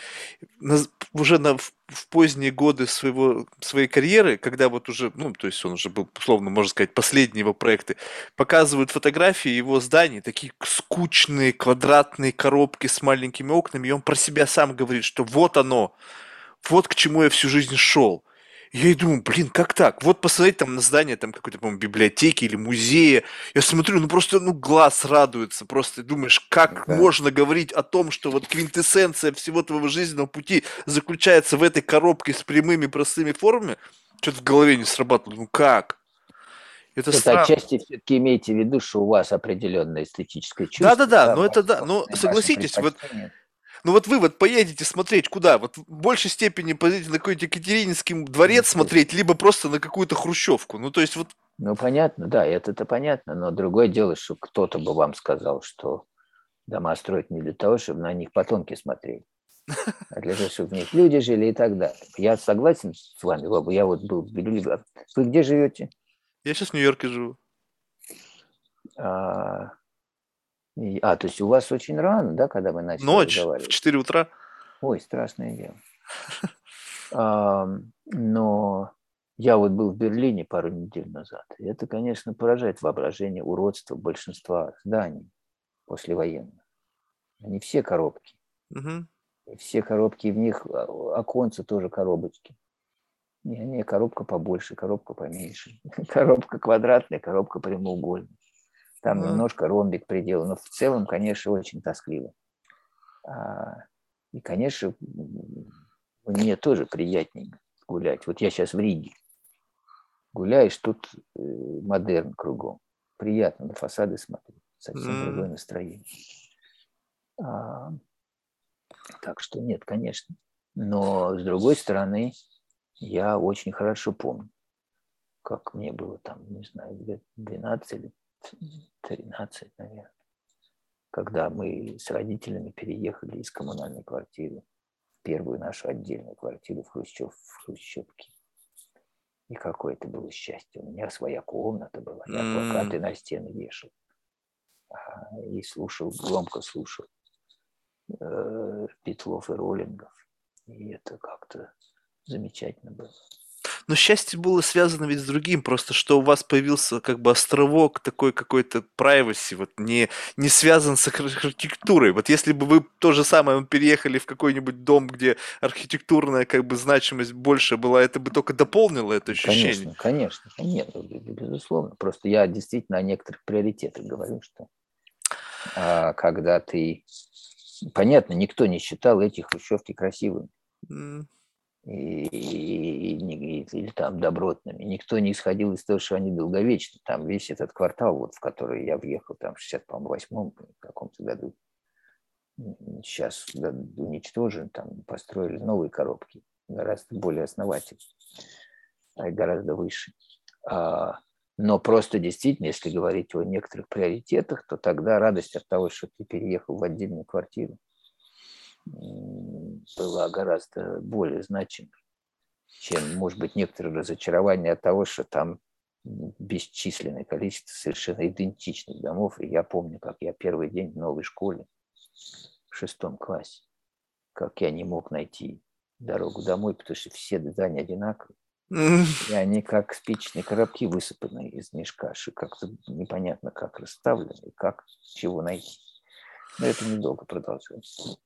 A: На, уже на, в, в поздние годы своего, своей карьеры, когда вот уже, ну, то есть он уже был, условно, можно сказать, последние его проекты, показывают фотографии его зданий, такие скучные квадратные коробки с маленькими окнами, и он про себя сам говорит, что вот оно, вот к чему я всю жизнь шел. Я и думаю, блин, как так? Вот посмотреть там на здание там какой-то, по-моему, библиотеки или музея. Я смотрю, ну просто, ну, глаз радуется. Просто думаешь, как да. можно говорить о том, что вот квинтэссенция всего твоего жизненного пути заключается в этой коробке с прямыми простыми формами? Что-то в голове не срабатывало. Ну как?
B: Это, это странно. отчасти все-таки имейте в виду, что у вас определенное эстетическое чувство.
A: Да-да-да, да, но это да, но согласитесь, вот ну вот вы вот поедете смотреть куда? Вот в большей степени поедете на какой-нибудь Екатерининский дворец смотреть, либо просто на какую-то хрущевку. Ну то есть вот...
B: Ну понятно, да, это-то понятно, но другое дело, что кто-то бы вам сказал, что дома строят не для того, чтобы на них потомки смотреть, а для того, чтобы в них люди жили и так далее. Я согласен с вами, Баба, я вот был в. Вы где живете?
A: Я сейчас в Нью-Йорке живу.
B: А, а, то есть у вас очень рано, да, когда вы начали
A: Ночь, в 4 утра.
B: Ой, страшное дело. А, но я вот был в Берлине пару недель назад. И это, конечно, поражает воображение уродства большинства зданий послевоенных. Они все коробки. Угу. Все коробки, в них а, оконцы тоже коробочки. Не, не, коробка побольше, коробка поменьше. <laughs> Коробка квадратная, коробка прямоугольная. Там mm. немножко ромбик предел, но в целом, конечно, очень тоскливо. А, и, конечно, мне тоже приятнее гулять. Вот я сейчас в Риге. Гуляешь, тут э, модерн кругом. Приятно на фасады смотреть. Совсем mm. другое настроение. А, так что нет, конечно. Но с другой стороны, я очень хорошо помню, как мне было там, не знаю, лет 12 или 13, наверное, когда мы с родителями переехали из коммунальной квартиры в первую нашу отдельную квартиру в, Хрущев, в Хрущевке. И какое это было счастье. У меня своя комната была, я плакаты на стены вешал. И слушал, громко слушал э, Петлов и Роллингов. И это как-то замечательно было.
A: Но счастье было связано ведь с другим, просто что у вас появился как бы островок такой какой-то privacy, вот не, не связан с архитектурой. Вот если бы вы то же самое переехали в какой-нибудь дом, где архитектурная как бы значимость больше была, это бы только дополнило это ощущение.
B: Конечно, конечно, нет, безусловно. Просто я действительно о некоторых приоритетах говорю, что а, когда ты... Понятно, никто не считал эти хрущевки красивыми. Mm и, и, и, или там добротными. Никто не исходил из того, что они долговечны. Там весь этот квартал, вот, в который я въехал там в 68-м каком-то году, сейчас уничтожен, там построили новые коробки, гораздо более основательные, гораздо выше. А, но просто действительно, если говорить о некоторых приоритетах, то тогда радость от того, что ты переехал в отдельную квартиру – была гораздо более значимой, чем, может быть, некоторые разочарования от того, что там бесчисленное количество совершенно идентичных домов. И я помню, как я первый день в новой школе, в шестом классе, как я не мог найти дорогу домой, потому что все здания одинаковые. <laughs> И они как спичные коробки высыпаны из мешка, как-то непонятно, как расставлены, как чего найти. Но это недолго продолжается.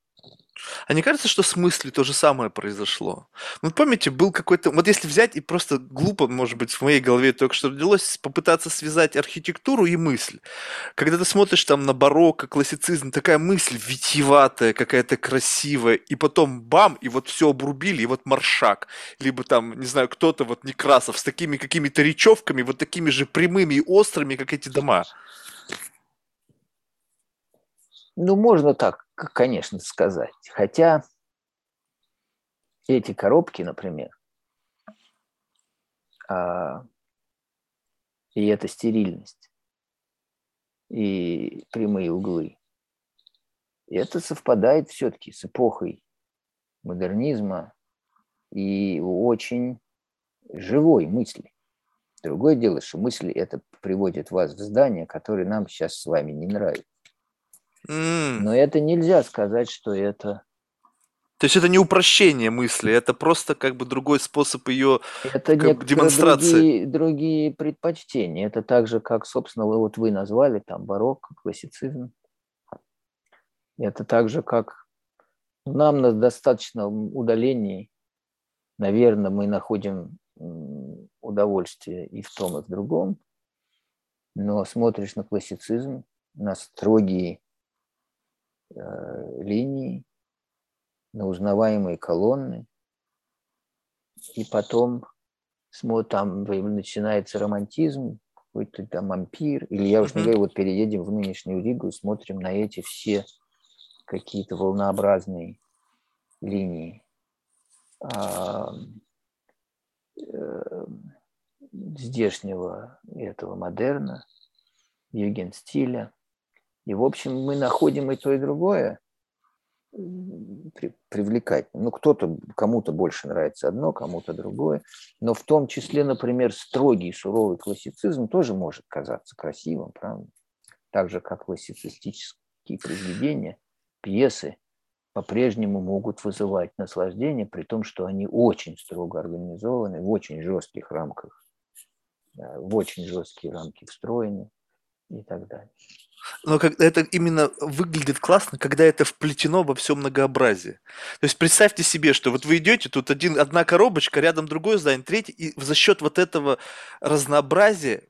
A: А не кажется, что с мыслью то же самое произошло? Ну, помните, был какой-то... Вот если взять и просто глупо, может быть, в моей голове только что родилось, попытаться связать архитектуру и мысль. Когда ты смотришь там на барокко, классицизм, такая мысль витиеватая, какая-то красивая, и потом бам, и вот все обрубили, и вот маршак. Либо там, не знаю, кто-то, вот Некрасов, с такими какими-то речевками, вот такими же прямыми и острыми, как эти дома.
B: Ну, можно так, конечно, сказать. Хотя эти коробки, например, а, и эта стерильность, и прямые углы, это совпадает все-таки с эпохой модернизма и очень живой мысли. Другое дело, что мысли это приводит вас в здание, которое нам сейчас с вами не нравится. Mm. Но это нельзя сказать, что это...
A: То есть это не упрощение мысли, это просто как бы другой способ ее
B: это как, демонстрации. Другие, другие предпочтения. Это так же, как, собственно, вы, вот вы назвали там барокко, классицизм. Это так же, как нам на достаточном удалении, наверное, мы находим удовольствие и в том, и в другом, но смотришь на классицизм, на строгие линии, на узнаваемые колонны, и потом там начинается романтизм, какой-то там ампир, или я уж не говорю, вот переедем в нынешнюю Ригу и смотрим на эти все какие-то волнообразные линии. А, э, здешнего этого модерна, юген-стиля. И, в общем, мы находим и то, и другое привлекательным. Ну, кто-то, кому-то больше нравится одно, кому-то другое. Но в том числе, например, строгий, суровый классицизм тоже может казаться красивым, правда? Так же, как классицистические произведения пьесы по-прежнему могут вызывать наслаждение, при том, что они очень строго организованы, в очень жестких рамках, в очень жесткие рамки встроены и так далее.
A: Но как, это именно выглядит классно, когда это вплетено во все многообразие. То есть представьте себе, что вот вы идете, тут один, одна коробочка, рядом другое здание, третье, и за счет вот этого разнообразия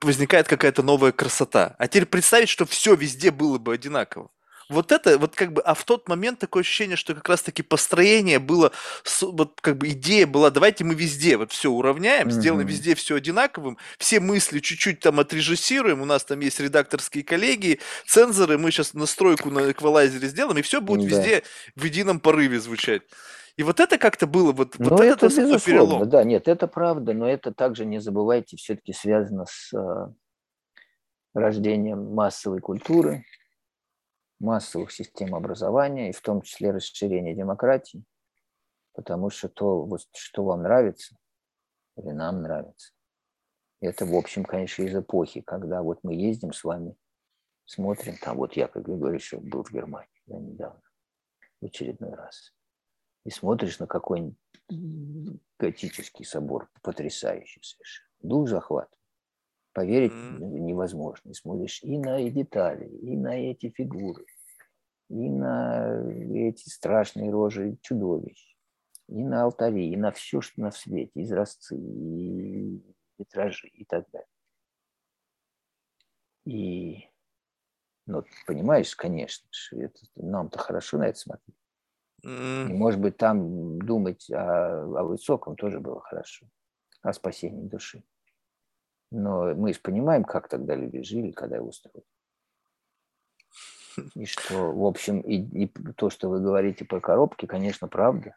A: возникает какая-то новая красота. А теперь представить, что все везде было бы одинаково вот это, вот как бы, а в тот момент такое ощущение, что как раз-таки построение было, вот как бы идея была, давайте мы везде вот все уравняем, mm-hmm. сделаем везде все одинаковым, все мысли чуть-чуть там отрежиссируем, у нас там есть редакторские коллеги, цензоры, мы сейчас настройку на эквалайзере сделаем, и все будет mm-hmm. везде в едином порыве звучать. И вот это как-то было, вот,
B: ну, вот это, это безусловно, перелом. да, нет, это правда, но это также, не забывайте, все-таки связано с э, рождением массовой культуры, массовых систем образования, и в том числе расширение демократии, потому что то, вот, что вам нравится или нам нравится, это, в общем, конечно, из эпохи, когда вот мы ездим с вами, смотрим, там вот я, как говоришь, был в Германии да, недавно, в очередной раз, и смотришь на какой-нибудь готический собор, потрясающий совершенно, дух захват. Поверить невозможно. И смотришь и на детали, и на эти фигуры, и на эти страшные рожи чудовищ, и на алтари, и на все, что на свете, изразцы, и витражи, и так далее. И, ну, понимаешь, конечно, это, нам-то хорошо на это смотреть. И, может быть, там думать о, о высоком тоже было хорошо, о спасении души. Но мы же понимаем, как тогда люди жили, когда его строили. И что, в общем, и, и то, что вы говорите про коробки, конечно, правда.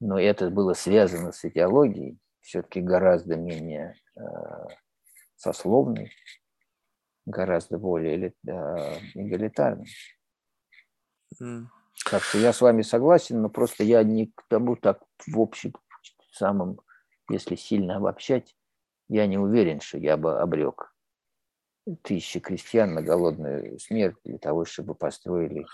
B: Но это было связано с идеологией, все-таки гораздо менее э, сословной, гораздо более э, эгалитарной. Mm. Так что я с вами согласен, но просто я не к тому так в общем самом, если сильно обобщать, я не уверен, что я бы обрек тысячи крестьян на голодную смерть для того, чтобы построили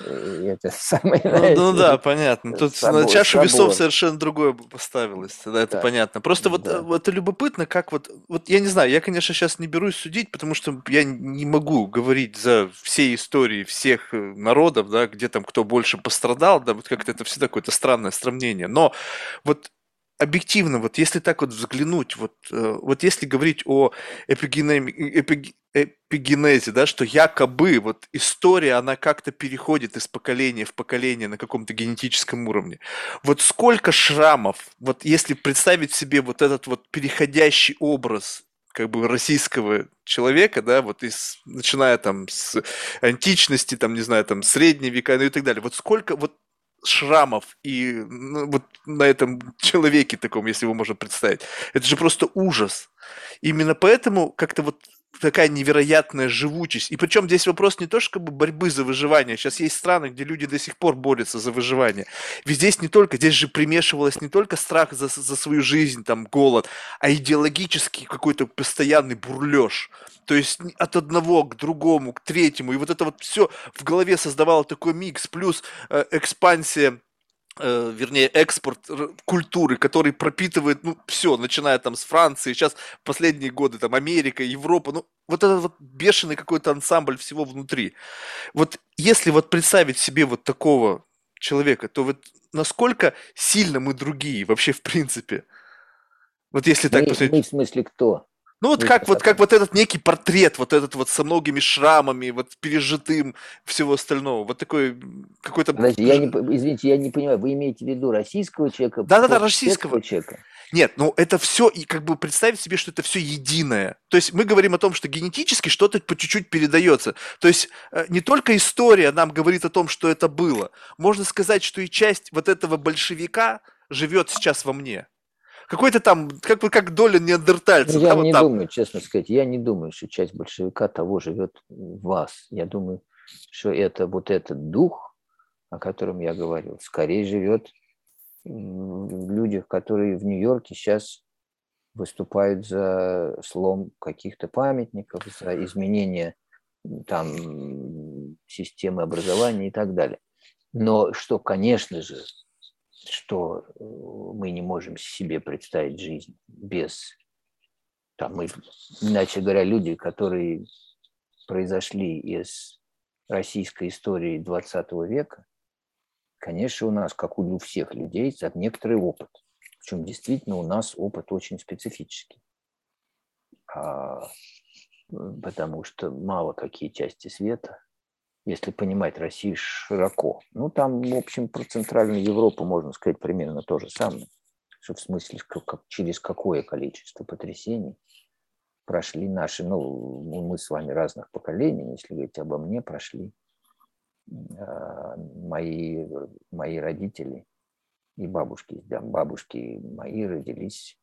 B: э, это <laughs> самое...
A: Ну, знаете, ну да, понятно. Тут собор, на чашу собор. весов совершенно другое поставилось. Да, это да. понятно. Просто вот, да. вот это любопытно, как вот... Вот я не знаю, я, конечно, сейчас не берусь судить, потому что я не могу говорить за все истории всех э, народов, да, где там кто больше пострадал, да, вот как-то это всегда какое-то странное сравнение. Но вот объективно, вот если так вот взглянуть, вот, э, вот если говорить о эпигенеме, эпиг, эпигенезе, да, что якобы вот история, она как-то переходит из поколения в поколение на каком-то генетическом уровне. Вот сколько шрамов, вот если представить себе вот этот вот переходящий образ как бы российского человека, да, вот из, начиная там с античности, там, не знаю, там, средние века, ну и так далее. Вот сколько, вот шрамов и ну, вот на этом человеке таком, если его можно представить. Это же просто ужас. Именно поэтому как-то вот такая невероятная живучесть. И причем здесь вопрос не то, что как бы борьбы за выживание. Сейчас есть страны, где люди до сих пор борются за выживание. Ведь здесь не только, здесь же примешивалось не только страх за, за свою жизнь, там, голод, а идеологический какой-то постоянный бурлеж. То есть от одного к другому, к третьему. И вот это вот все в голове создавало такой микс, плюс э, экспансия э, вернее, экспорт культуры, который пропитывает, ну, все, начиная там с Франции, сейчас последние годы там Америка, Европа, ну, вот этот вот бешеный какой-то ансамбль всего внутри. Вот если вот представить себе вот такого человека, то вот насколько сильно мы другие вообще в принципе? Вот если так
B: мы, посмотреть... Мы в смысле кто?
A: Ну вот как, вот как вот этот некий портрет, вот этот вот со многими шрамами, вот пережитым всего остального, вот такой какой-то.
B: Подожди, я не, извините, я не понимаю, вы имеете в виду российского человека?
A: Да-да-да, российского человека. Нет, ну это все, и как бы представить себе, что это все единое. То есть мы говорим о том, что генетически что-то по чуть-чуть передается. То есть э, не только история нам говорит о том, что это было. Можно сказать, что и часть вот этого большевика живет сейчас во мне какой-то там, как, как доля неандертальца.
B: Ну, я
A: да,
B: не
A: вот
B: думаю, честно сказать, я не думаю, что часть большевика того живет в вас. Я думаю, что это вот этот дух, о котором я говорил, скорее живет в людях, которые в Нью-Йорке сейчас выступают за слом каких-то памятников, за изменение там системы образования и так далее. Но что, конечно же, что э, мы не можем себе представить жизнь без, там, мы, иначе говоря, люди, которые произошли из российской истории 20 века, конечно, у нас, как у всех людей, некоторый опыт. Причем действительно у нас опыт очень специфический. А, потому что мало какие части света если понимать Россию широко. Ну, там, в общем, про Центральную Европу можно сказать примерно то же самое, что в смысле, как, через какое количество потрясений прошли наши, ну, мы с вами разных поколений, если говорить обо мне, прошли э, мои, мои родители и бабушки. Да, бабушки мои родились,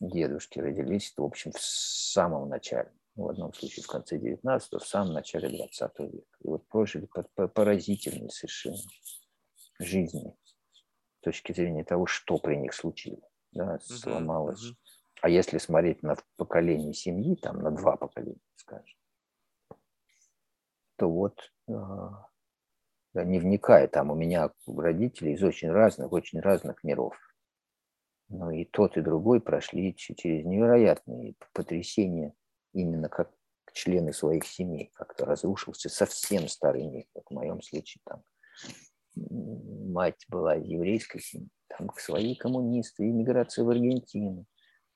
B: дедушки родились, в общем, в самом начале в одном случае в конце 19 в самом начале 20 века. И вот прожили поразительные совершенно жизни с точки зрения того, что при них случилось. Да, сломалось. Uh-huh, А если смотреть на поколение семьи, там на два поколения, скажем, то вот а, да, не вникая, там у меня родители из очень разных, очень разных миров. Но и тот, и другой прошли через невероятные потрясения именно как члены своих семей. Как-то разрушился совсем старый мир. Вот в моем случае там мать была еврейской семьи, там свои коммунисты, иммиграция в Аргентину,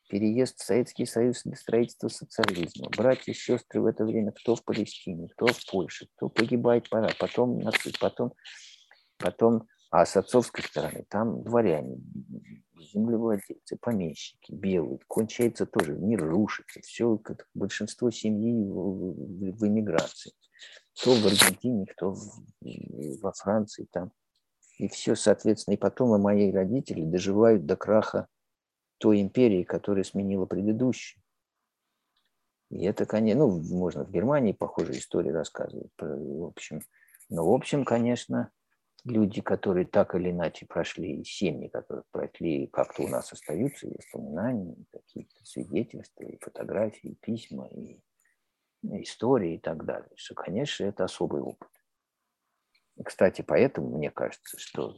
B: переезд в Советский Союз для строительства социализма, братья и сестры в это время кто в Палестине, кто в Польше, кто погибает пора, потом потом, потом, а с отцовской стороны там дворяне, землевладельцы, помещики, белые, кончается тоже, мир рушится, все, как большинство семьи в, в эмиграции. Кто в Аргентине, кто в, во Франции там. И все, соответственно, и потом и мои родители доживают до краха той империи, которая сменила предыдущую. И это, конечно, ну, можно в Германии похожие истории рассказывать. В общем, но, в общем, конечно, люди, которые так или иначе прошли, семьи, которые прошли, как-то у нас остаются и воспоминания, и какие-то свидетельства, и фотографии, и письма, и истории и так далее. Что, конечно, это особый опыт. И, кстати, поэтому мне кажется, что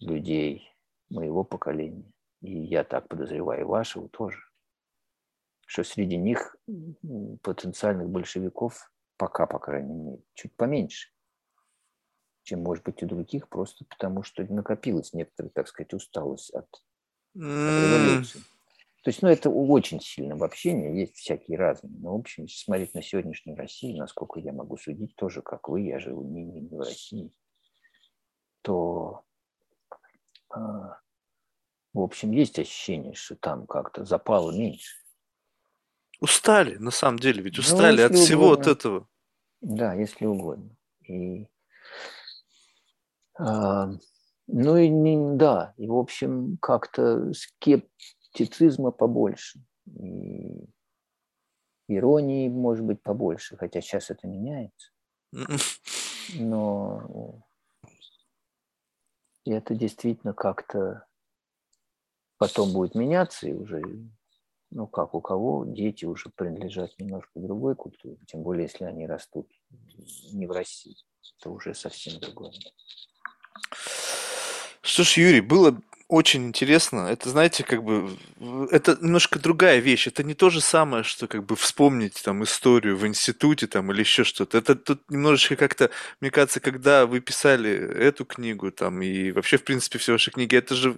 B: людей моего поколения, и я так подозреваю вашего тоже, что среди них потенциальных большевиков пока, по крайней мере, чуть поменьше чем, может быть, у других, просто потому что накопилась некоторая, так сказать, усталость от, от революции. То есть, ну, это очень сильно обобщение, есть всякие разные. Но, в общем, если смотреть на сегодняшнюю Россию, насколько я могу судить, тоже как вы, я живу не, не в России, то, а, в общем, есть ощущение, что там как-то запало меньше.
A: Устали, на самом деле, ведь ну, устали ну, от всего угодно. от этого.
B: Да, если угодно. И ну и не, да, и в общем как-то скептицизма побольше. И иронии, может быть, побольше, хотя сейчас это меняется. Но это действительно как-то потом будет меняться, и уже, ну, как у кого, дети уже принадлежат немножко другой культуре, тем более, если они растут не в России. Это уже совсем другое.
A: Ж, Юрий, было очень интересно. Это, знаете, как бы, это немножко другая вещь. Это не то же самое, что как бы вспомнить там историю в институте там или еще что-то. Это тут немножечко как-то, мне кажется, когда вы писали эту книгу там и вообще, в принципе, все ваши книги, это же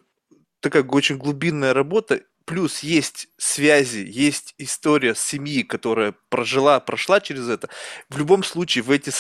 A: такая очень глубинная работа, плюс есть связи, есть история семьи, которая прожила, прошла через это. В любом случае в эти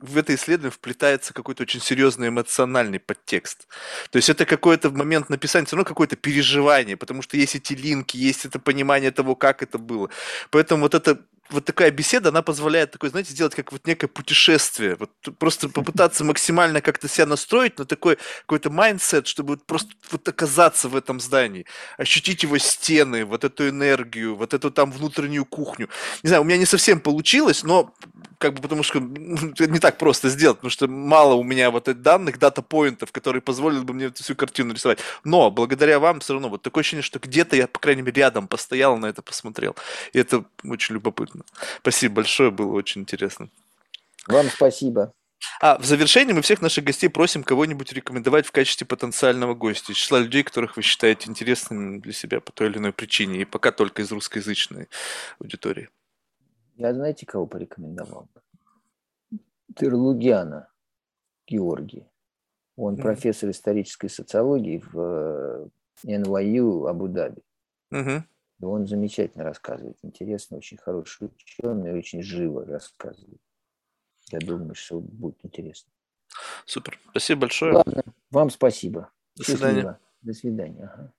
A: в это исследование вплетается какой-то очень серьезный эмоциональный подтекст. То есть это какой-то момент написания, все равно какое-то переживание, потому что есть эти линки, есть это понимание того, как это было. Поэтому вот это вот такая беседа, она позволяет такое, знаете, сделать как вот некое путешествие. Вот просто попытаться максимально как-то себя настроить на такой какой-то mindset, чтобы вот просто вот оказаться в этом здании, ощутить его стены, вот эту энергию, вот эту там внутреннюю кухню. Не знаю, у меня не совсем получилось, но как бы потому что не так просто сделать, потому что мало у меня вот этих данных, дата-поинтов, которые позволили бы мне эту всю картину рисовать. Но благодаря вам все равно вот такое ощущение, что где-то я, по крайней мере, рядом постоял, на это посмотрел. И это очень любопытно. Спасибо большое, было очень интересно.
B: Вам спасибо.
A: А в завершении мы всех наших гостей просим кого-нибудь рекомендовать в качестве потенциального гостя из числа людей, которых вы считаете интересными для себя по той или иной причине, и пока только из русскоязычной аудитории.
B: Я знаете, кого порекомендовал бы? Терлудяна Георгий. Он mm профессор исторической социологии в NYU э, Абу-Даби. mm и он замечательно рассказывает, интересно, очень хороший ученый, очень живо рассказывает. Я думаю, что будет интересно.
A: Супер. Спасибо большое.
B: Ладно, вам спасибо.
A: До свидания.
B: До свидания. Ага.